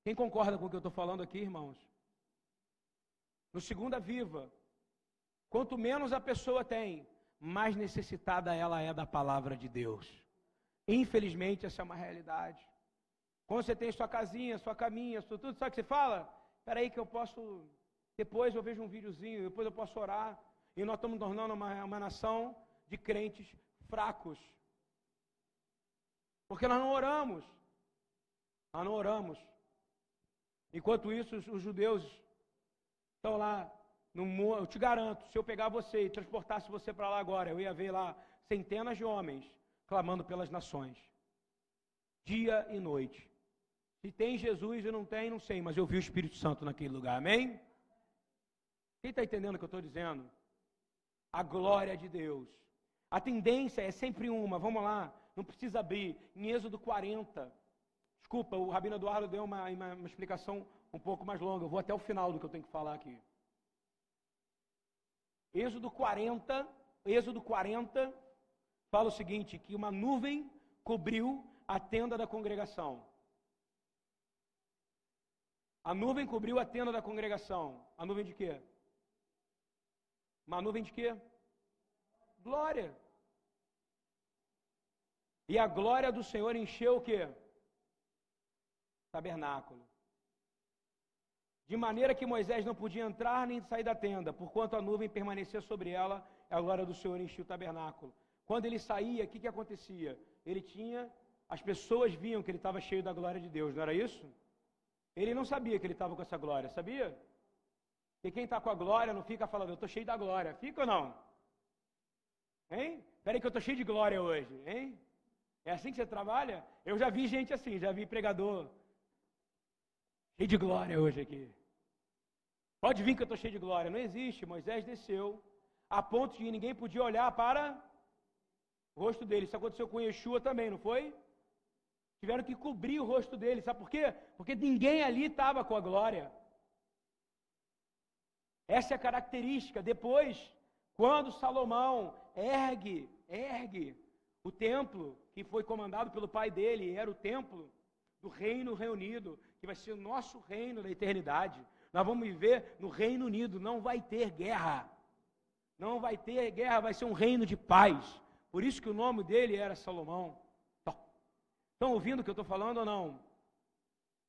Quem concorda com o que eu estou falando aqui, irmãos? No Segunda Viva, quanto menos a pessoa tem, mais necessitada ela é da palavra de Deus. Infelizmente, essa é uma realidade. Quando você tem sua casinha, sua caminha, tudo, sabe o que você fala? Espera aí que eu posso, depois eu vejo um videozinho, depois eu posso orar. E nós estamos tornando uma, uma nação de crentes fracos. Porque nós não oramos. Nós não oramos. Enquanto isso, os, os judeus estão lá no eu te garanto, se eu pegar você e transportasse você para lá agora, eu ia ver lá centenas de homens clamando pelas nações. Dia e noite. Se tem Jesus e não tem, não sei, mas eu vi o Espírito Santo naquele lugar, amém? Quem está entendendo o que eu estou dizendo? A glória de Deus. A tendência é sempre uma, vamos lá, não precisa abrir. Em Êxodo 40, desculpa, o Rabino Eduardo deu uma, uma, uma explicação um pouco mais longa, eu vou até o final do que eu tenho que falar aqui. Êxodo 40, Êxodo 40 fala o seguinte: que uma nuvem cobriu a tenda da congregação. A nuvem cobriu a tenda da congregação. A nuvem de quê? Uma nuvem de quê? Glória. E a glória do Senhor encheu o quê? Tabernáculo. De maneira que Moisés não podia entrar nem sair da tenda, porquanto a nuvem permanecia sobre ela, a glória do Senhor enchia o tabernáculo. Quando ele saía, o que, que acontecia? Ele tinha, as pessoas viam que ele estava cheio da glória de Deus, não era isso? Ele não sabia que ele estava com essa glória, sabia? E quem está com a glória não fica falando, eu estou cheio da glória. Fica ou não? Hein? Peraí que eu estou cheio de glória hoje, hein? É assim que você trabalha? Eu já vi gente assim, já vi pregador cheio de glória hoje aqui. Pode vir que eu estou cheio de glória. Não existe. Moisés desceu a ponto de ninguém podia olhar para o rosto dele. Isso aconteceu com Yeshua também, não foi? Tiveram que cobrir o rosto dele. Sabe por quê? Porque ninguém ali estava com a glória. Essa é a característica. Depois, quando Salomão ergue, ergue o templo que foi comandado pelo pai dele, era o templo do reino reunido, que vai ser o nosso reino da eternidade. Nós vamos viver no Reino Unido, não vai ter guerra. Não vai ter guerra, vai ser um reino de paz. Por isso que o nome dele era Salomão. Estão ouvindo o que eu estou falando ou não?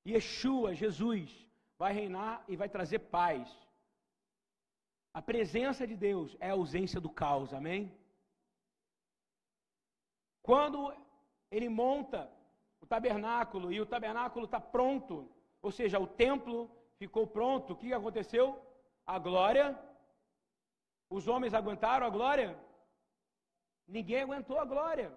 Yeshua, Jesus, vai reinar e vai trazer paz. A presença de Deus é a ausência do caos, amém? Quando ele monta o tabernáculo e o tabernáculo está pronto, ou seja, o templo ficou pronto, o que aconteceu? A glória. Os homens aguentaram a glória? Ninguém aguentou a glória.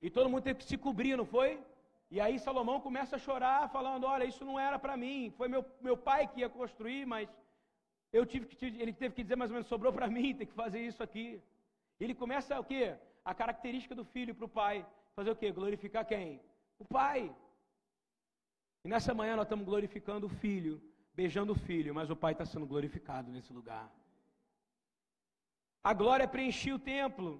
E todo mundo teve que se cobrir, não foi? E aí Salomão começa a chorar, falando: Olha, isso não era para mim, foi meu, meu pai que ia construir, mas eu tive que, ele teve que dizer mais ou menos: sobrou para mim, tem que fazer isso aqui. Ele começa o quê? A característica do filho para o pai: fazer o quê? Glorificar quem? O pai. E nessa manhã nós estamos glorificando o filho, beijando o filho, mas o pai está sendo glorificado nesse lugar. A glória preencheu o templo.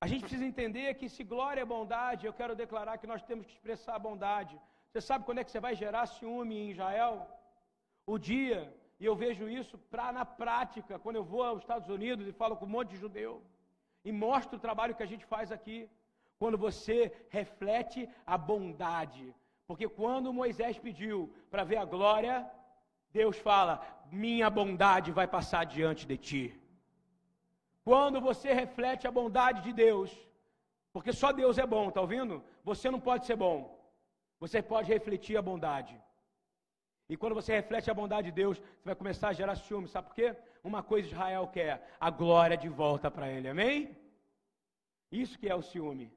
A gente precisa entender que se glória é bondade, eu quero declarar que nós temos que expressar a bondade. Você sabe quando é que você vai gerar ciúme em Israel? O dia, e eu vejo isso pra, na prática, quando eu vou aos Estados Unidos e falo com um monte de judeu, e mostro o trabalho que a gente faz aqui quando você reflete a bondade. Porque quando Moisés pediu para ver a glória, Deus fala: Minha bondade vai passar diante de ti. Quando você reflete a bondade de Deus, porque só Deus é bom, está ouvindo? Você não pode ser bom. Você pode refletir a bondade. E quando você reflete a bondade de Deus, você vai começar a gerar ciúme. Sabe por quê? Uma coisa Israel quer: a glória de volta para ele. Amém? Isso que é o ciúme.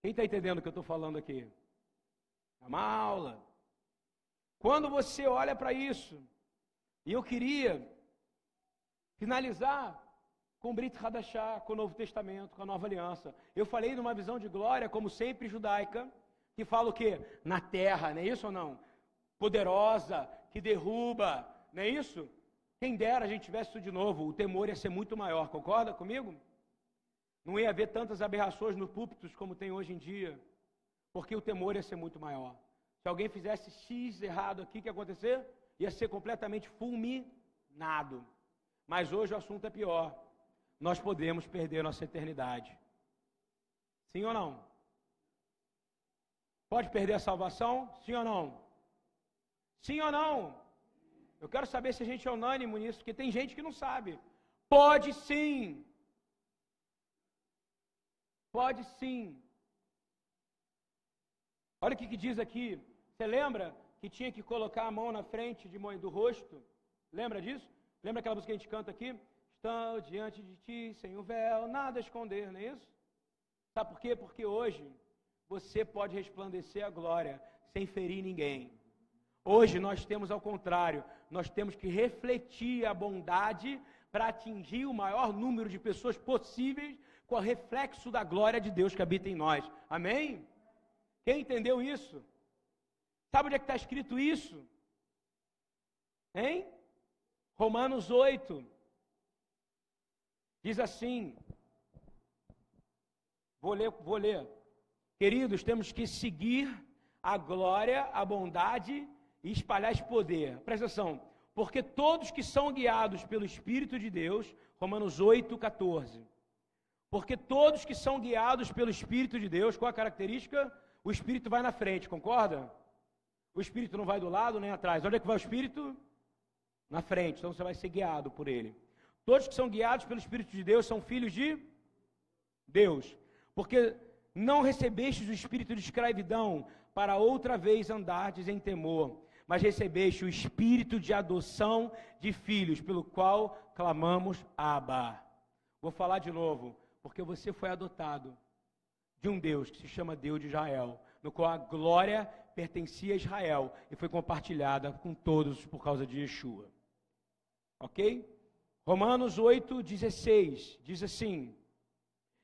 Quem está entendendo o que eu estou falando aqui? É uma aula. Quando você olha para isso, e eu queria finalizar com Brit Hadashah, com o Novo Testamento, com a Nova Aliança. Eu falei numa visão de glória, como sempre judaica, que fala o quê? Na terra, não é isso ou não? Poderosa, que derruba, não é isso? Quem dera a gente tivesse isso de novo, o temor ia ser muito maior, concorda comigo? Não ia haver tantas aberrações no púlpitos como tem hoje em dia, porque o temor ia ser muito maior. Se alguém fizesse X errado aqui, o que ia acontecer? Ia ser completamente fulminado. Mas hoje o assunto é pior. Nós podemos perder nossa eternidade. Sim ou não? Pode perder a salvação? Sim ou não? Sim ou não? Eu quero saber se a gente é unânime nisso, porque tem gente que não sabe. Pode sim. Pode sim. Olha o que, que diz aqui. Você lembra que tinha que colocar a mão na frente de, do rosto? Lembra disso? Lembra aquela música que a gente canta aqui? Estou diante de ti, sem o véu, nada a esconder, não é isso? Sabe por quê? Porque hoje você pode resplandecer a glória sem ferir ninguém. Hoje nós temos ao contrário, nós temos que refletir a bondade para atingir o maior número de pessoas possíveis com o reflexo da glória de Deus que habita em nós. Amém? Quem entendeu isso? Sabe onde é que está escrito isso? Hein? Romanos 8. Diz assim. Vou ler, vou ler. Queridos, temos que seguir a glória, a bondade e espalhar esse poder. Presta atenção. Porque todos que são guiados pelo Espírito de Deus, Romanos 8, 14. Porque todos que são guiados pelo Espírito de Deus, qual a característica? O Espírito vai na frente, concorda? O Espírito não vai do lado nem atrás. Onde é que vai o Espírito? Na frente. Então você vai ser guiado por ele. Todos que são guiados pelo Espírito de Deus são filhos de Deus. Porque não recebestes o espírito de escravidão para outra vez andardes em temor mas recebeste o espírito de adoção de filhos, pelo qual clamamos Abba. Vou falar de novo, porque você foi adotado de um Deus que se chama Deus de Israel, no qual a glória pertencia a Israel e foi compartilhada com todos por causa de Yeshua. Ok? Romanos 8,16 diz assim: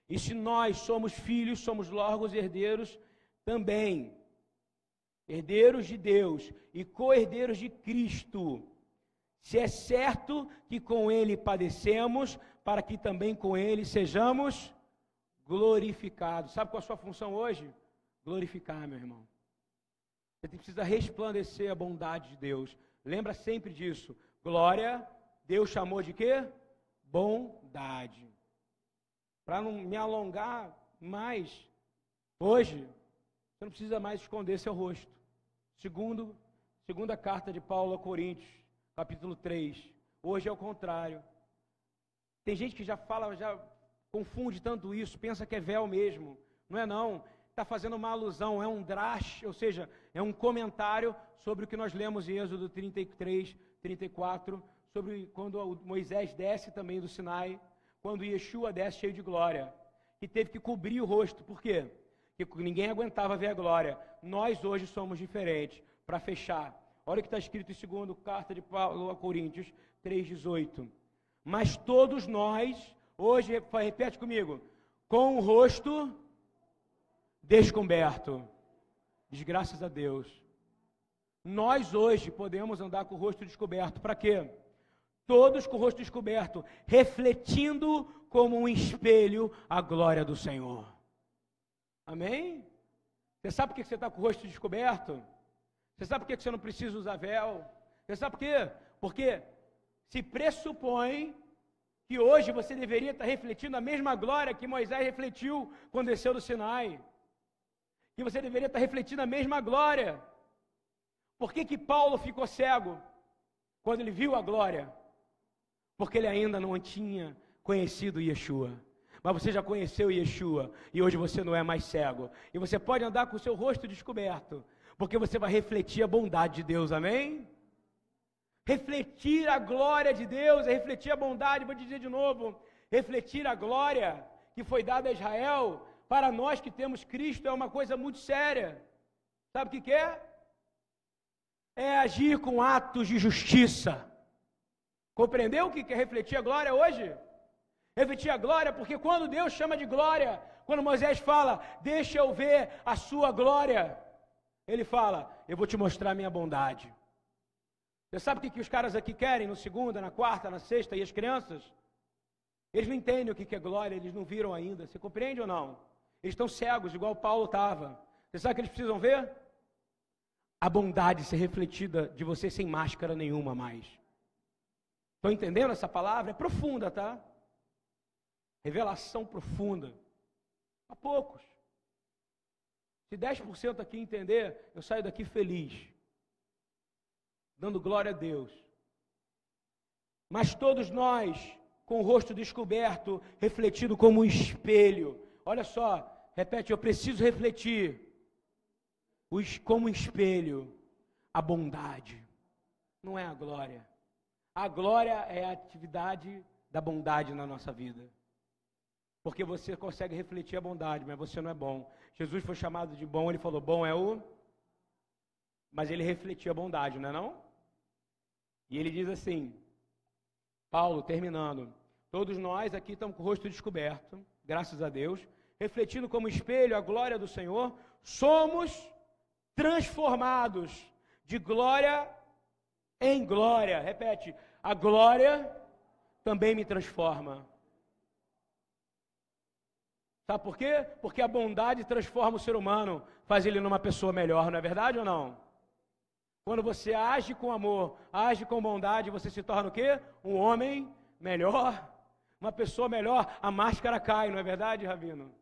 E se nós somos filhos, somos logo herdeiros também herdeiros de Deus e co-herdeiros de Cristo, se é certo que com Ele padecemos, para que também com Ele sejamos glorificados. Sabe qual é a sua função hoje? Glorificar, meu irmão. Você precisa resplandecer a bondade de Deus. Lembra sempre disso. Glória, Deus chamou de quê? Bondade. Para não me alongar mais, hoje, você não precisa mais esconder seu rosto. Segundo, segunda carta de Paulo a Coríntios, capítulo 3. Hoje é o contrário. Tem gente que já fala, já confunde tanto isso, pensa que é véu mesmo. Não é não. Está fazendo uma alusão, é um drash, ou seja, é um comentário sobre o que nós lemos em Êxodo 33, 34, sobre quando Moisés desce também do Sinai, quando Yeshua desce cheio de glória, que teve que cobrir o rosto. Por quê? Que ninguém aguentava ver a glória. Nós hoje somos diferentes. Para fechar, olha o que está escrito em segundo carta de Paulo a Coríntios 3,18. Mas todos nós, hoje, repete comigo, com o rosto descoberto. Diz graças a Deus. Nós hoje podemos andar com o rosto descoberto. Para quê? Todos com o rosto descoberto, refletindo como um espelho a glória do Senhor. Amém? Você sabe por que você está com o rosto descoberto? Você sabe por que você não precisa usar véu? Você sabe por quê? Porque se pressupõe que hoje você deveria estar refletindo a mesma glória que Moisés refletiu quando desceu do Sinai. Que você deveria estar refletindo a mesma glória. Por que, que Paulo ficou cego quando ele viu a glória? Porque ele ainda não tinha conhecido Yeshua mas você já conheceu Yeshua e hoje você não é mais cego. E você pode andar com o seu rosto descoberto, porque você vai refletir a bondade de Deus, amém? Refletir a glória de Deus é refletir a bondade, vou dizer de novo, refletir a glória que foi dada a Israel, para nós que temos Cristo, é uma coisa muito séria. Sabe o que, que é? É agir com atos de justiça. Compreendeu o que é refletir a glória hoje? Refletir a glória, porque quando Deus chama de glória, quando Moisés fala, deixa eu ver a sua glória, ele fala, eu vou te mostrar a minha bondade. Você sabe o que, que os caras aqui querem no segunda, na quarta, na sexta e as crianças? Eles não entendem o que é glória, eles não viram ainda. Você compreende ou não? Eles estão cegos, igual Paulo estava. Você sabe o que eles precisam ver? A bondade ser refletida de você sem máscara nenhuma mais. Estão entendendo essa palavra? É profunda, tá? Revelação profunda. Há poucos. Se 10% aqui entender, eu saio daqui feliz. Dando glória a Deus. Mas todos nós, com o rosto descoberto, refletido como um espelho. Olha só, repete, eu preciso refletir como um espelho a bondade, não é a glória. A glória é a atividade da bondade na nossa vida. Porque você consegue refletir a bondade, mas você não é bom. Jesus foi chamado de bom, ele falou: bom é o. Mas ele refletia a bondade, não é não? E ele diz assim, Paulo, terminando: Todos nós aqui estamos com o rosto descoberto, graças a Deus, refletindo como espelho a glória do Senhor, somos transformados de glória em glória. Repete, a glória também me transforma. Sabe por quê? Porque a bondade transforma o ser humano, faz ele numa pessoa melhor, não é verdade ou não? Quando você age com amor, age com bondade, você se torna o quê? Um homem melhor, uma pessoa melhor. A máscara cai, não é verdade, Rabino?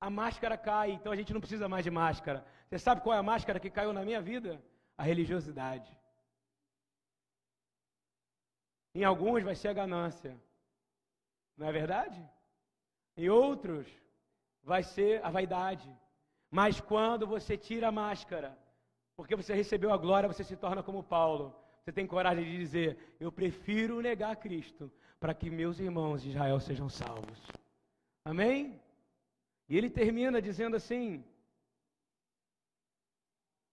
A máscara cai, então a gente não precisa mais de máscara. Você sabe qual é a máscara que caiu na minha vida? A religiosidade. Em alguns vai ser a ganância. Não é verdade? Em outros vai ser a vaidade. Mas quando você tira a máscara, porque você recebeu a glória, você se torna como Paulo. Você tem coragem de dizer: Eu prefiro negar Cristo para que meus irmãos de Israel sejam salvos. Amém? E ele termina dizendo assim: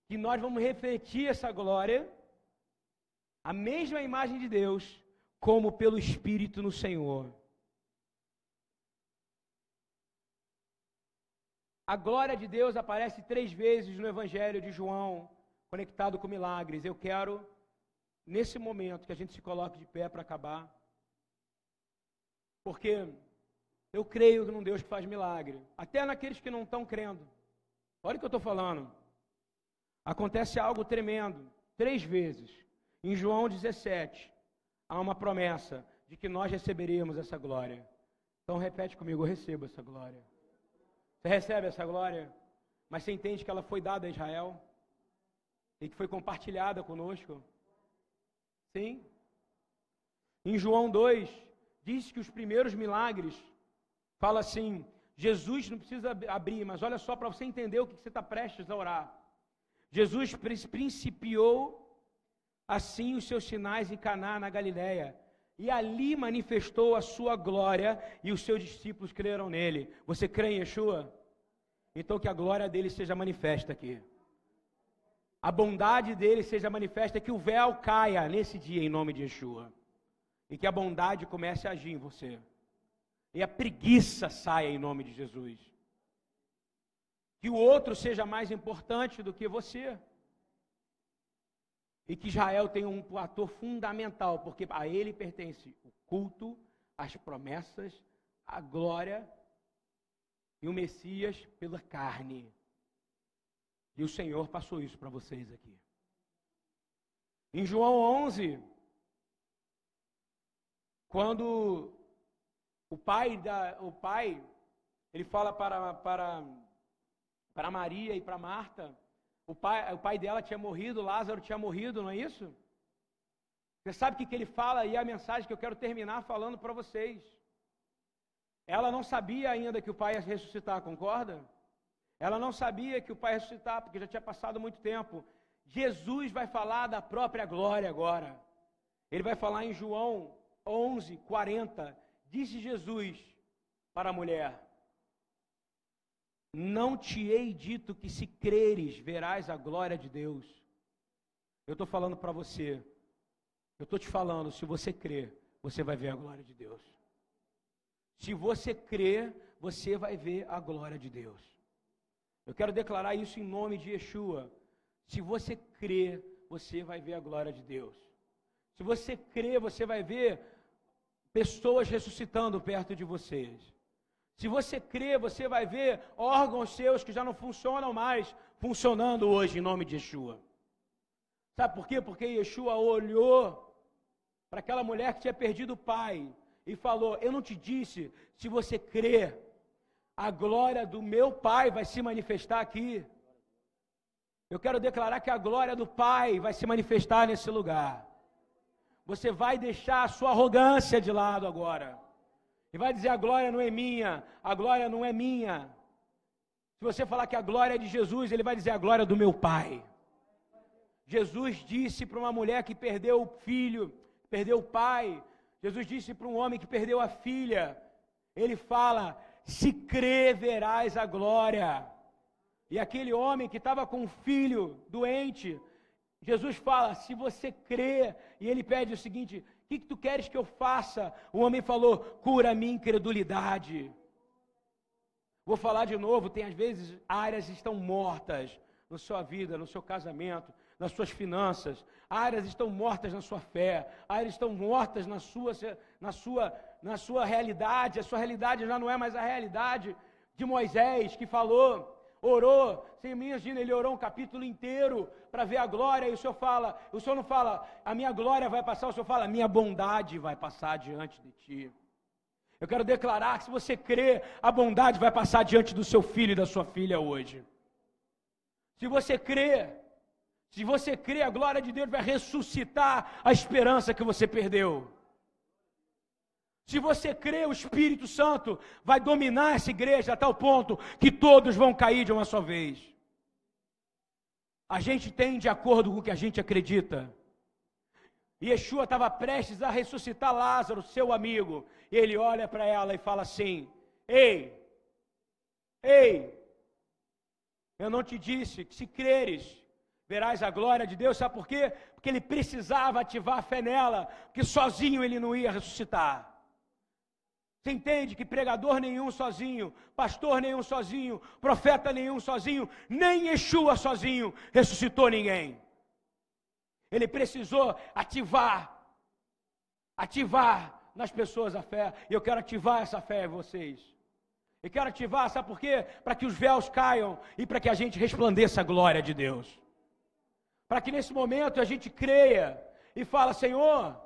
que nós vamos refletir essa glória, a mesma imagem de Deus, como pelo Espírito no Senhor. A glória de Deus aparece três vezes no Evangelho de João, conectado com milagres. Eu quero, nesse momento, que a gente se coloque de pé para acabar, porque eu creio num Deus que faz milagre, até naqueles que não estão crendo. Olha o que eu estou falando. Acontece algo tremendo, três vezes. Em João 17, há uma promessa de que nós receberíamos essa glória. Então repete comigo, eu recebo essa glória. Você recebe essa glória, mas você entende que ela foi dada a Israel e que foi compartilhada conosco? Sim. Em João 2, diz que os primeiros milagres, fala assim: Jesus não precisa abrir, mas olha só para você entender o que você está prestes a orar. Jesus principiou assim os seus sinais em Caná, na Galiléia, e ali manifestou a sua glória e os seus discípulos creram nele. Você crê em Yeshua? Então que a glória dele seja manifesta aqui. A bondade dele seja manifesta, que o véu caia nesse dia em nome de Yeshua. E que a bondade comece a agir em você. E a preguiça saia em nome de Jesus. Que o outro seja mais importante do que você e que Israel tem um ator fundamental, porque a ele pertence o culto, as promessas, a glória e o Messias pela carne. E o Senhor passou isso para vocês aqui. Em João 11, quando o pai da o pai ele fala para para para Maria e para Marta o pai, o pai dela tinha morrido, Lázaro tinha morrido, não é isso? Você sabe o que, que ele fala e a mensagem que eu quero terminar falando para vocês. Ela não sabia ainda que o pai ia ressuscitar, concorda? Ela não sabia que o pai ia ressuscitar, porque já tinha passado muito tempo. Jesus vai falar da própria glória agora. Ele vai falar em João 11, 40. Disse Jesus para a mulher: não te hei dito que se creres, verás a glória de Deus. Eu estou falando para você. Eu estou te falando, se você crer, você vai ver a glória de Deus. Se você crer, você vai ver a glória de Deus. Eu quero declarar isso em nome de Yeshua. Se você crer, você vai ver a glória de Deus. Se você crer, você vai ver pessoas ressuscitando perto de vocês. Se você crê, você vai ver órgãos seus que já não funcionam mais funcionando hoje em nome de Yeshua. Sabe por quê? Porque Yeshua olhou para aquela mulher que tinha perdido o pai e falou: Eu não te disse, se você crer, a glória do meu pai vai se manifestar aqui. Eu quero declarar que a glória do pai vai se manifestar nesse lugar. Você vai deixar a sua arrogância de lado agora. E vai dizer: a glória não é minha, a glória não é minha. Se você falar que a glória é de Jesus, ele vai dizer: a glória é do meu pai. Jesus disse para uma mulher que perdeu o filho, perdeu o pai. Jesus disse para um homem que perdeu a filha. Ele fala: se crê, verás a glória. E aquele homem que estava com um filho doente, Jesus fala: se você crê, e ele pede o seguinte: o que, que tu queres que eu faça? O homem falou: cura a minha incredulidade. Vou falar de novo: tem às vezes áreas estão mortas na sua vida, no seu casamento, nas suas finanças, áreas estão mortas na sua fé, áreas estão mortas na sua, na sua, na sua realidade, a sua realidade já não é mais a realidade de Moisés que falou orou, você imagina, ele orou um capítulo inteiro para ver a glória, e o Senhor fala, o Senhor não fala, a minha glória vai passar, o Senhor fala, a minha bondade vai passar diante de ti. Eu quero declarar que se você crê, a bondade vai passar diante do seu filho e da sua filha hoje. Se você crê, se você crê, a glória de Deus vai ressuscitar a esperança que você perdeu. Se você crê, o Espírito Santo vai dominar essa igreja a tal ponto que todos vão cair de uma só vez. A gente tem de acordo com o que a gente acredita. Yeshua estava prestes a ressuscitar Lázaro, seu amigo. Ele olha para ela e fala assim: Ei, ei, eu não te disse que se creres, verás a glória de Deus. Sabe por quê? Porque ele precisava ativar a fé nela, porque sozinho ele não ia ressuscitar. Você entende que pregador nenhum sozinho, pastor nenhum sozinho, profeta nenhum sozinho, nem Yeshua sozinho ressuscitou ninguém. Ele precisou ativar, ativar nas pessoas a fé. E eu quero ativar essa fé em vocês. Eu quero ativar, sabe por quê? Para que os véus caiam e para que a gente resplandeça a glória de Deus. Para que nesse momento a gente creia e fala, Senhor,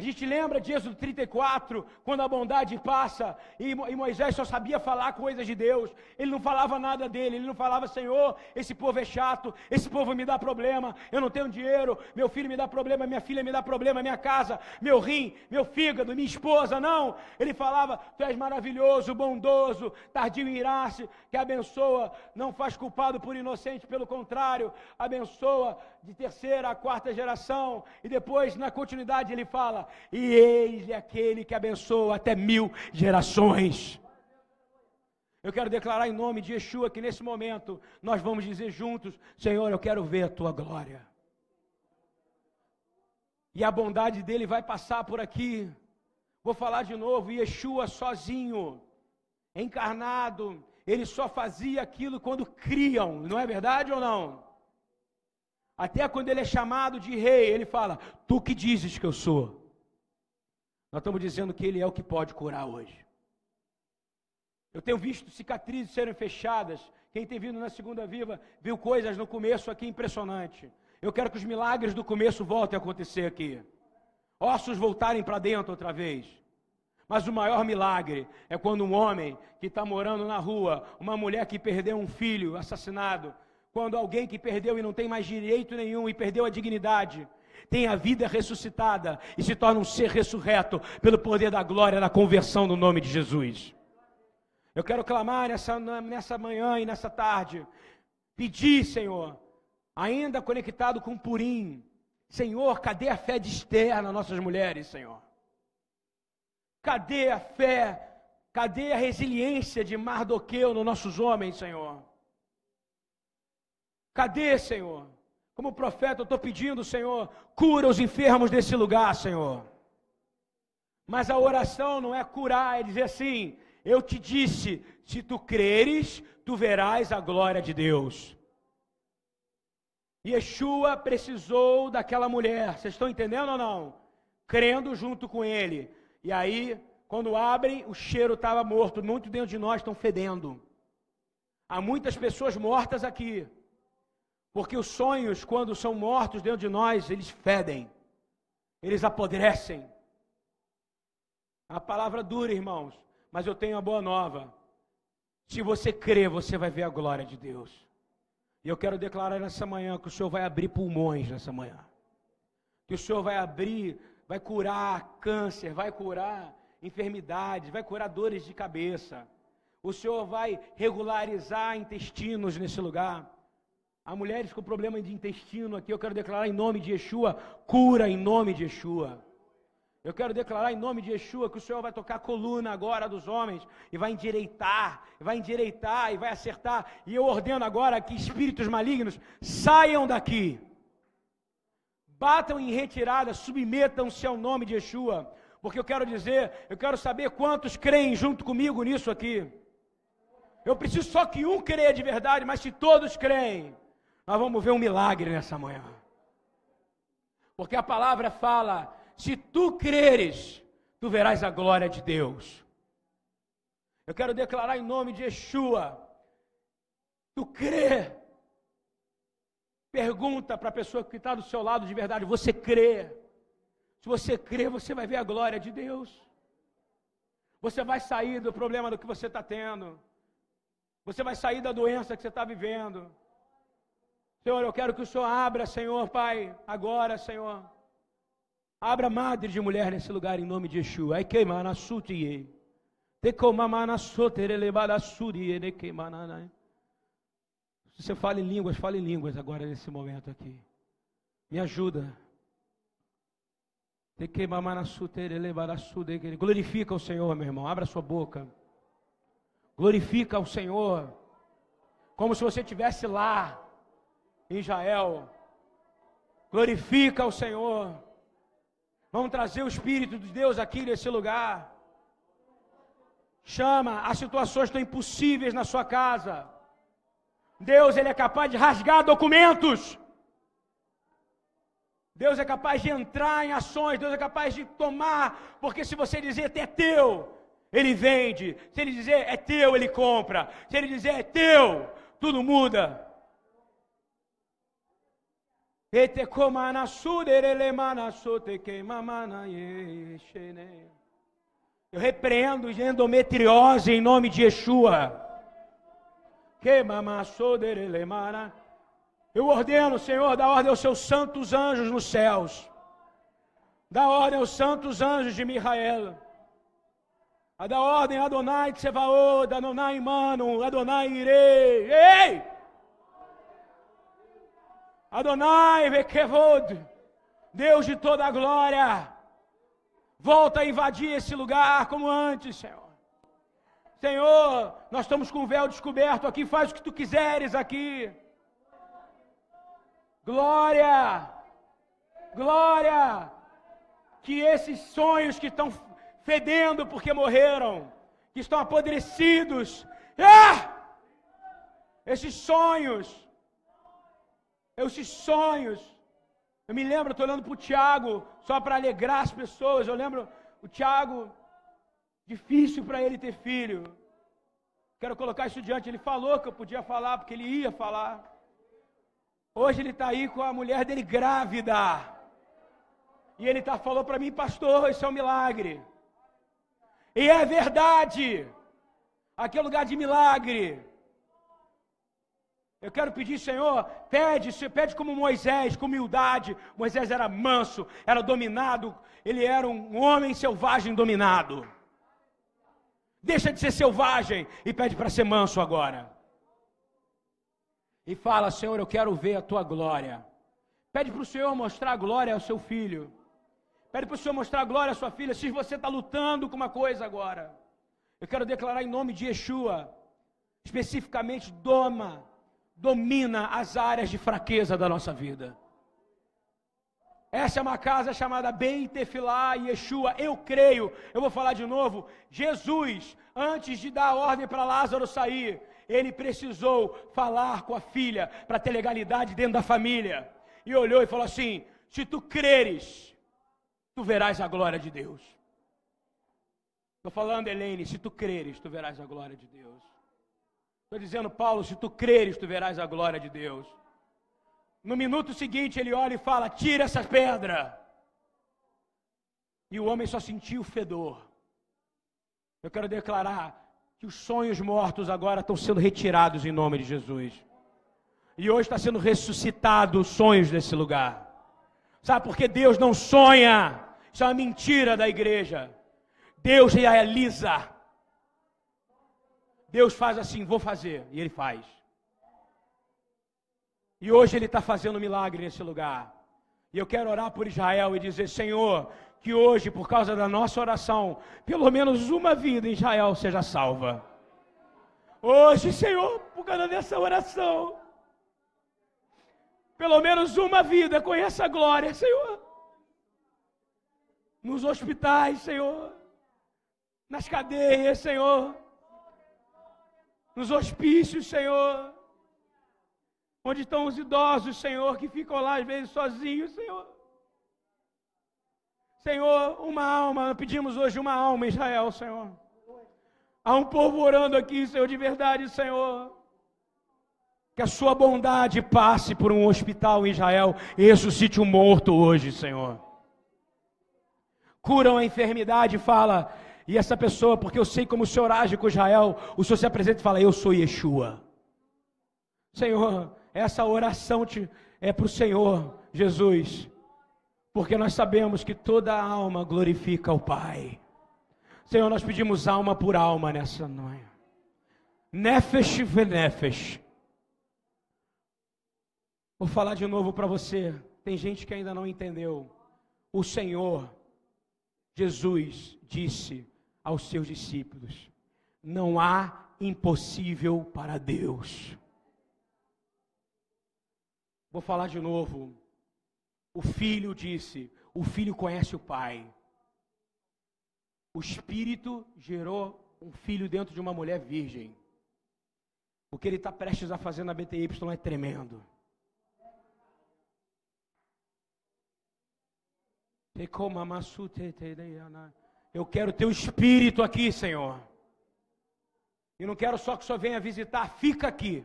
a gente lembra de Êxodo 34, quando a bondade passa e Moisés só sabia falar coisas de Deus, ele não falava nada dele, ele não falava, Senhor, esse povo é chato, esse povo me dá problema, eu não tenho dinheiro, meu filho me dá problema, minha filha me dá problema, minha casa, meu rim, meu fígado, minha esposa, não. Ele falava, Tu és maravilhoso, bondoso, tardio em irar-se, que abençoa, não faz culpado por inocente, pelo contrário, abençoa de terceira a quarta geração, e depois na continuidade ele fala, e eis aquele que abençoa até mil gerações. Eu quero declarar em nome de Yeshua que nesse momento nós vamos dizer juntos: Senhor, eu quero ver a tua glória. E a bondade dele vai passar por aqui. Vou falar de novo: Yeshua sozinho, encarnado, ele só fazia aquilo quando criam, não é verdade ou não? Até quando ele é chamado de rei, ele fala: Tu que dizes que eu sou. Nós estamos dizendo que Ele é o que pode curar hoje. Eu tenho visto cicatrizes serem fechadas. Quem tem vindo na segunda viva viu coisas no começo aqui impressionante. Eu quero que os milagres do começo voltem a acontecer aqui. Ossos voltarem para dentro outra vez. Mas o maior milagre é quando um homem que está morando na rua, uma mulher que perdeu um filho assassinado, quando alguém que perdeu e não tem mais direito nenhum e perdeu a dignidade, tem a vida ressuscitada e se torna um ser ressurreto pelo poder da glória da conversão no nome de Jesus. Eu quero clamar nessa, nessa manhã e nessa tarde, pedir, Senhor, ainda conectado com Purim, Senhor, cadê a fé de Esther nas nossas mulheres, Senhor? Cadê a fé? Cadê a resiliência de Mardoqueu nos nossos homens, Senhor? Cadê, Senhor? Como profeta, eu estou pedindo, Senhor, cura os enfermos desse lugar, Senhor. Mas a oração não é curar, é dizer assim: eu te disse, se tu creres, tu verás a glória de Deus. Yeshua precisou daquela mulher, vocês estão entendendo ou não? Crendo junto com ele. E aí, quando abrem, o cheiro estava morto. Muito dentro de nós estão fedendo. Há muitas pessoas mortas aqui. Porque os sonhos, quando são mortos dentro de nós, eles fedem. Eles apodrecem. A palavra dura, irmãos. Mas eu tenho a boa nova. Se você crer, você vai ver a glória de Deus. E eu quero declarar nessa manhã que o Senhor vai abrir pulmões nessa manhã. Que o Senhor vai abrir, vai curar câncer, vai curar enfermidades, vai curar dores de cabeça. O Senhor vai regularizar intestinos nesse lugar. Há mulheres com problema de intestino aqui, eu quero declarar em nome de Yeshua, cura em nome de Yeshua. Eu quero declarar em nome de Yeshua que o Senhor vai tocar a coluna agora dos homens e vai endireitar, vai endireitar e vai acertar. E eu ordeno agora que espíritos malignos saiam daqui. Batam em retirada, submetam-se ao nome de Yeshua. Porque eu quero dizer, eu quero saber quantos creem junto comigo nisso aqui. Eu preciso só que um creia de verdade, mas se todos creem, nós vamos ver um milagre nessa manhã. Porque a palavra fala se tu creres, tu verás a glória de Deus. Eu quero declarar em nome de Yeshua. Tu crê. Pergunta para a pessoa que está do seu lado de verdade: você crê? Se você crê, você vai ver a glória de Deus. Você vai sair do problema do que você está tendo. Você vai sair da doença que você está vivendo. Senhor, eu quero que o Senhor abra, Senhor, Pai, agora, Senhor Abra madre de mulher nesse lugar em nome de Yeshua. Ai queima na sutie. Te comamana sotere elevada surie ne queimana. Se você fala em línguas, fale em línguas agora nesse momento aqui. Me ajuda. Glorifica o Senhor, meu irmão. Abra sua boca. Glorifica o Senhor. Como se você estivesse lá Israel. Glorifica o Senhor. Vamos trazer o Espírito de Deus aqui nesse lugar. Chama, as situações estão impossíveis na sua casa. Deus, Ele é capaz de rasgar documentos. Deus é capaz de entrar em ações, Deus é capaz de tomar, porque se você dizer é teu, Ele vende. Se Ele dizer é teu, Ele compra. Se Ele dizer é teu, tudo muda. Eu repreendo endometriose em nome de Yeshua. Eu ordeno, Senhor, dá ordem aos seus santos anjos nos céus. Dá ordem aos santos anjos de Mihael. A da ordem Adonai Tsevaod, Adonai Mano, Adonai Irei. Ei! Adonai Vekevod, Deus de toda a glória, volta a invadir esse lugar como antes, Senhor. Senhor, nós estamos com o véu descoberto aqui, faz o que tu quiseres aqui. Glória, glória, que esses sonhos que estão fedendo porque morreram, que estão apodrecidos, ah! esses sonhos, esses sonhos. Eu me lembro, estou olhando para o Tiago, só para alegrar as pessoas. Eu lembro, o Tiago, difícil para ele ter filho. Quero colocar isso diante. Ele falou que eu podia falar, porque ele ia falar. Hoje ele está aí com a mulher dele grávida. E ele tá, falou para mim, pastor, isso é um milagre. E é verdade. Aqui é lugar de milagre. Eu quero pedir, Senhor, pede, pede como Moisés, com humildade. Moisés era manso, era dominado, ele era um homem selvagem dominado. Deixa de ser selvagem e pede para ser manso agora. E fala, Senhor, eu quero ver a tua glória. Pede para o Senhor mostrar a glória ao seu filho. Pede para o Senhor mostrar a glória à sua filha. Se você está lutando com uma coisa agora, eu quero declarar em nome de Yeshua, especificamente, doma domina as áreas de fraqueza da nossa vida. Essa é uma casa chamada Beit Tefilá e Yeshua. Eu creio, eu vou falar de novo. Jesus, antes de dar a ordem para Lázaro sair, ele precisou falar com a filha para ter legalidade dentro da família. E olhou e falou assim: Se tu creres, tu verás a glória de Deus. Estou falando, Helene, se tu creres, tu verás a glória de Deus. Estou dizendo, Paulo, se tu creres, tu verás a glória de Deus. No minuto seguinte, ele olha e fala: tira essa pedra. E o homem só sentiu o fedor. Eu quero declarar que os sonhos mortos agora estão sendo retirados em nome de Jesus. E hoje está sendo ressuscitado os sonhos desse lugar. Sabe por que Deus não sonha? Isso é uma mentira da igreja. Deus realiza. Deus faz assim, vou fazer, e Ele faz. E hoje Ele está fazendo um milagre nesse lugar. E eu quero orar por Israel e dizer: Senhor, que hoje, por causa da nossa oração, pelo menos uma vida em Israel seja salva. Hoje, Senhor, por causa dessa oração, pelo menos uma vida conheça a glória, Senhor. Nos hospitais, Senhor. Nas cadeias, Senhor. Nos hospícios, Senhor. Onde estão os idosos, Senhor, que ficam lá às vezes sozinhos, Senhor. Senhor, uma alma, pedimos hoje uma alma em Israel, Senhor. Há um povo orando aqui, Senhor, de verdade, Senhor. Que a sua bondade passe por um hospital em Israel e ressuscite um morto hoje, Senhor. Curam a enfermidade, fala, e essa pessoa, porque eu sei como o Senhor age com Israel, o Senhor se apresenta e fala: Eu sou Yeshua. Senhor, essa oração te, é para o Senhor Jesus porque nós sabemos que toda alma glorifica o Pai. Senhor, nós pedimos alma por alma nessa noite. Nefesh venefesh. Vou falar de novo para você. Tem gente que ainda não entendeu. O Senhor, Jesus, disse aos seus discípulos: Não há impossível para Deus. Vou falar de novo. O filho disse: O filho conhece o pai. O espírito gerou um filho dentro de uma mulher virgem. O que ele está prestes a fazer na BTY é tremendo. Eu quero teu espírito aqui, Senhor. E não quero só que Senhor venha visitar, fica aqui.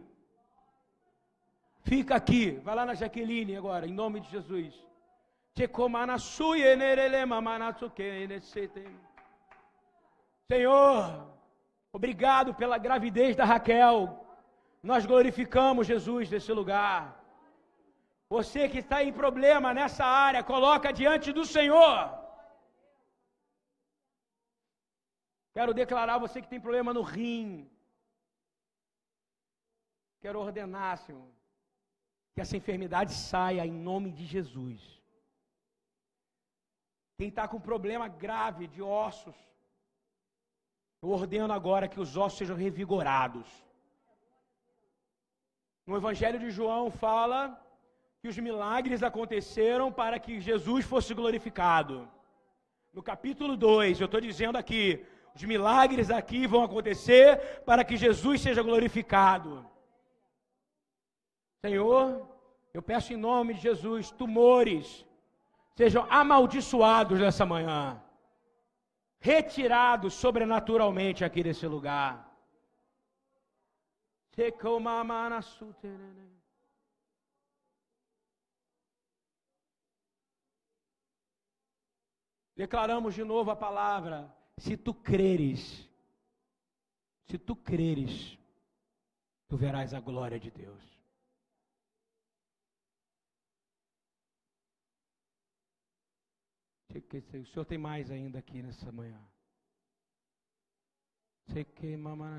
Fica aqui. Vai lá na Jaqueline agora, em nome de Jesus. Senhor, obrigado pela gravidez da Raquel. Nós glorificamos Jesus nesse lugar. Você que está em problema nessa área, coloca diante do Senhor. Quero declarar você que tem problema no rim. Quero ordenar, Senhor que essa enfermidade saia em nome de Jesus. Quem está com problema grave de ossos, eu ordeno agora que os ossos sejam revigorados. No Evangelho de João fala que os milagres aconteceram para que Jesus fosse glorificado. No capítulo 2, eu estou dizendo aqui, os milagres aqui vão acontecer para que Jesus seja glorificado. Senhor, eu peço em nome de Jesus, tumores sejam amaldiçoados nessa manhã, retirados sobrenaturalmente aqui desse lugar. Declaramos de novo a palavra: se tu creres, se tu creres, tu verás a glória de Deus. O Senhor tem mais ainda aqui nessa manhã.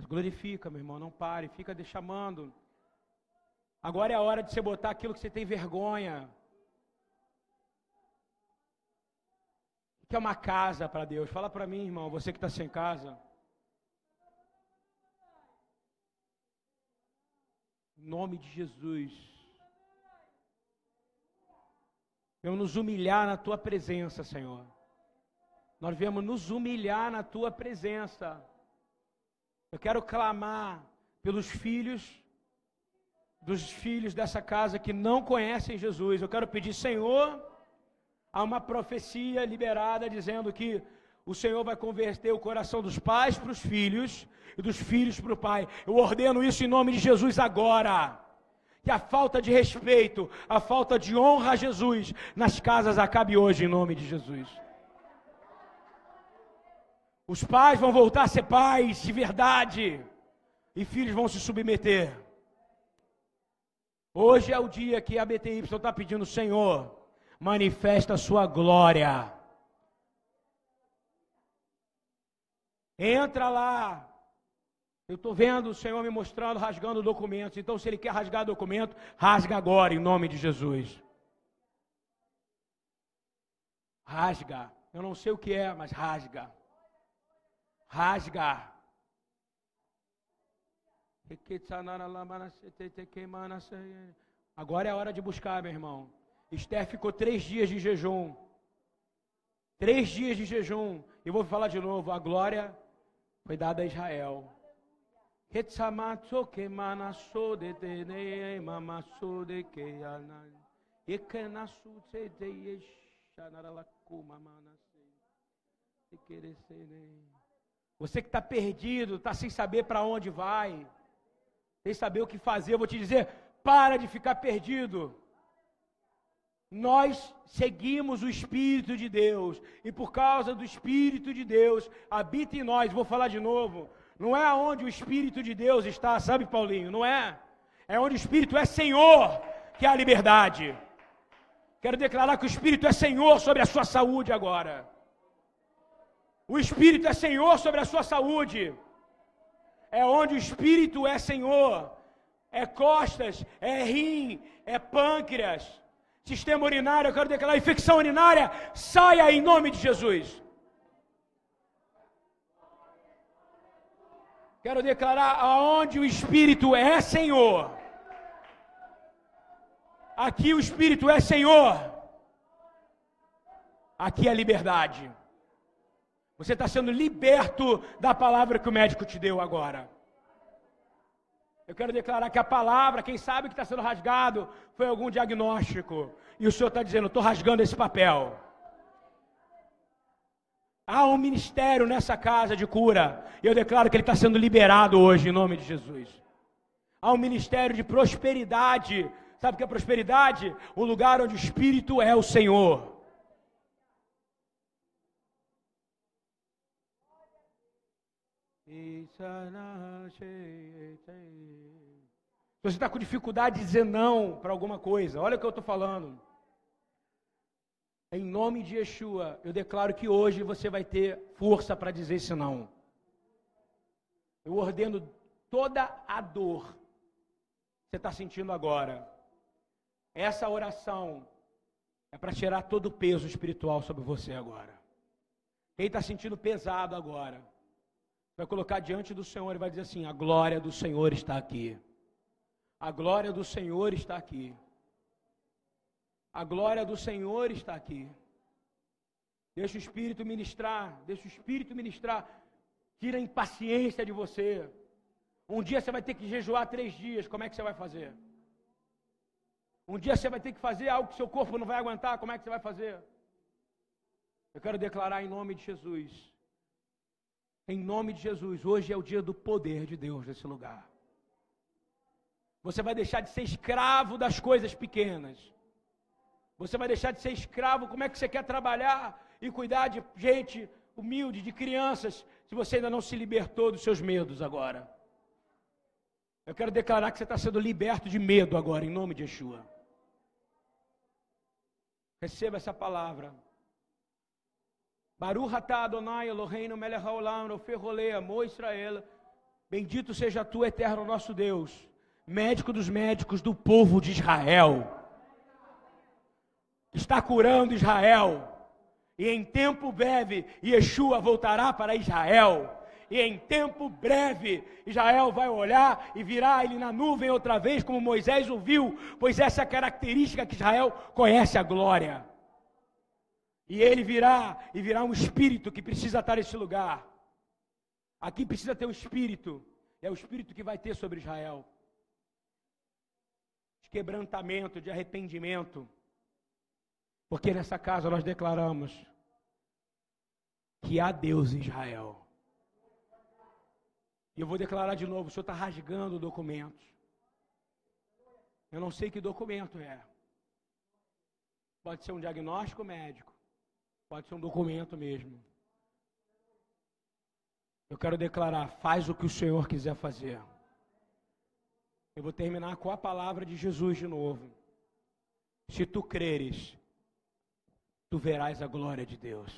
Glorifica, meu irmão, não pare, fica chamando. Agora é a hora de você botar aquilo que você tem vergonha. Que é uma casa para Deus? Fala para mim, irmão, você que está sem casa. Em nome de Jesus. Vamos nos humilhar na tua presença, Senhor. Nós viemos nos humilhar na tua presença. Eu quero clamar pelos filhos, dos filhos dessa casa que não conhecem Jesus. Eu quero pedir, Senhor, há uma profecia liberada dizendo que o Senhor vai converter o coração dos pais para os filhos e dos filhos para o pai. Eu ordeno isso em nome de Jesus agora. Que a falta de respeito, a falta de honra a Jesus nas casas acabe hoje em nome de Jesus. Os pais vão voltar a ser pais de verdade e filhos vão se submeter. Hoje é o dia que a BTY está pedindo, Senhor, manifesta a sua glória. Entra lá. Eu estou vendo o Senhor me mostrando, rasgando documentos. Então, se Ele quer rasgar documento, rasga agora, em nome de Jesus. Rasga. Eu não sei o que é, mas rasga. Rasga. Agora é a hora de buscar, meu irmão. Esther ficou três dias de jejum. Três dias de jejum. E vou falar de novo. A glória foi dada a Israel. Você que está perdido, está sem saber para onde vai, sem saber o que fazer, eu vou te dizer: para de ficar perdido. Nós seguimos o Espírito de Deus, e por causa do Espírito de Deus, habita em nós. Vou falar de novo. Não é aonde o Espírito de Deus está, sabe, Paulinho? Não é. É onde o Espírito é Senhor que há liberdade. Quero declarar que o Espírito é Senhor sobre a sua saúde agora. O Espírito é Senhor sobre a sua saúde. É onde o Espírito é Senhor. É costas, é rim, é pâncreas sistema urinário, eu quero declarar infecção urinária, saia em nome de Jesus. Quero declarar aonde o Espírito é Senhor. Aqui o Espírito é Senhor. Aqui é liberdade. Você está sendo liberto da palavra que o médico te deu agora. Eu quero declarar que a palavra, quem sabe que está sendo rasgado, foi algum diagnóstico. E o Senhor está dizendo: estou rasgando esse papel. Há um ministério nessa casa de cura. E eu declaro que ele está sendo liberado hoje, em nome de Jesus. Há um ministério de prosperidade. Sabe o que é prosperidade? Um lugar onde o Espírito é o Senhor. Se você está com dificuldade de dizer não para alguma coisa, olha o que eu estou falando. Em nome de Yeshua, eu declaro que hoje você vai ter força para dizer esse não. Eu ordeno toda a dor que você está sentindo agora. Essa oração é para tirar todo o peso espiritual sobre você agora. Quem está sentindo pesado agora, vai colocar diante do Senhor e vai dizer assim: a glória do Senhor está aqui. A glória do Senhor está aqui. A glória do Senhor está aqui. Deixa o Espírito ministrar, deixa o Espírito ministrar. Tira a impaciência de você. Um dia você vai ter que jejuar três dias, como é que você vai fazer? Um dia você vai ter que fazer algo que seu corpo não vai aguentar, como é que você vai fazer? Eu quero declarar em nome de Jesus em nome de Jesus, hoje é o dia do poder de Deus nesse lugar. Você vai deixar de ser escravo das coisas pequenas. Você vai deixar de ser escravo, como é que você quer trabalhar e cuidar de gente humilde, de crianças, se você ainda não se libertou dos seus medos agora. Eu quero declarar que você está sendo liberto de medo agora, em nome de Yeshua. Receba essa palavra. Baruch atah Adonai Eloheinu melech haolam Israel. Bendito seja tu, eterno nosso Deus, médico dos médicos do povo de Israel. Está curando Israel. E em tempo breve, Yeshua voltará para Israel. E em tempo breve, Israel vai olhar e virá ele na nuvem outra vez, como Moisés ouviu, pois essa é a característica que Israel conhece a glória. E ele virá, e virá um espírito que precisa estar nesse lugar. Aqui precisa ter um espírito, é o espírito que vai ter sobre Israel. Quebrantamento, de arrependimento. Porque nessa casa nós declaramos que há Deus em Israel. E eu vou declarar de novo: o senhor está rasgando documentos. Eu não sei que documento é. Pode ser um diagnóstico médico, pode ser um documento mesmo. Eu quero declarar: faz o que o Senhor quiser fazer. Eu vou terminar com a palavra de Jesus de novo. Se tu creres, tu verás a glória de Deus.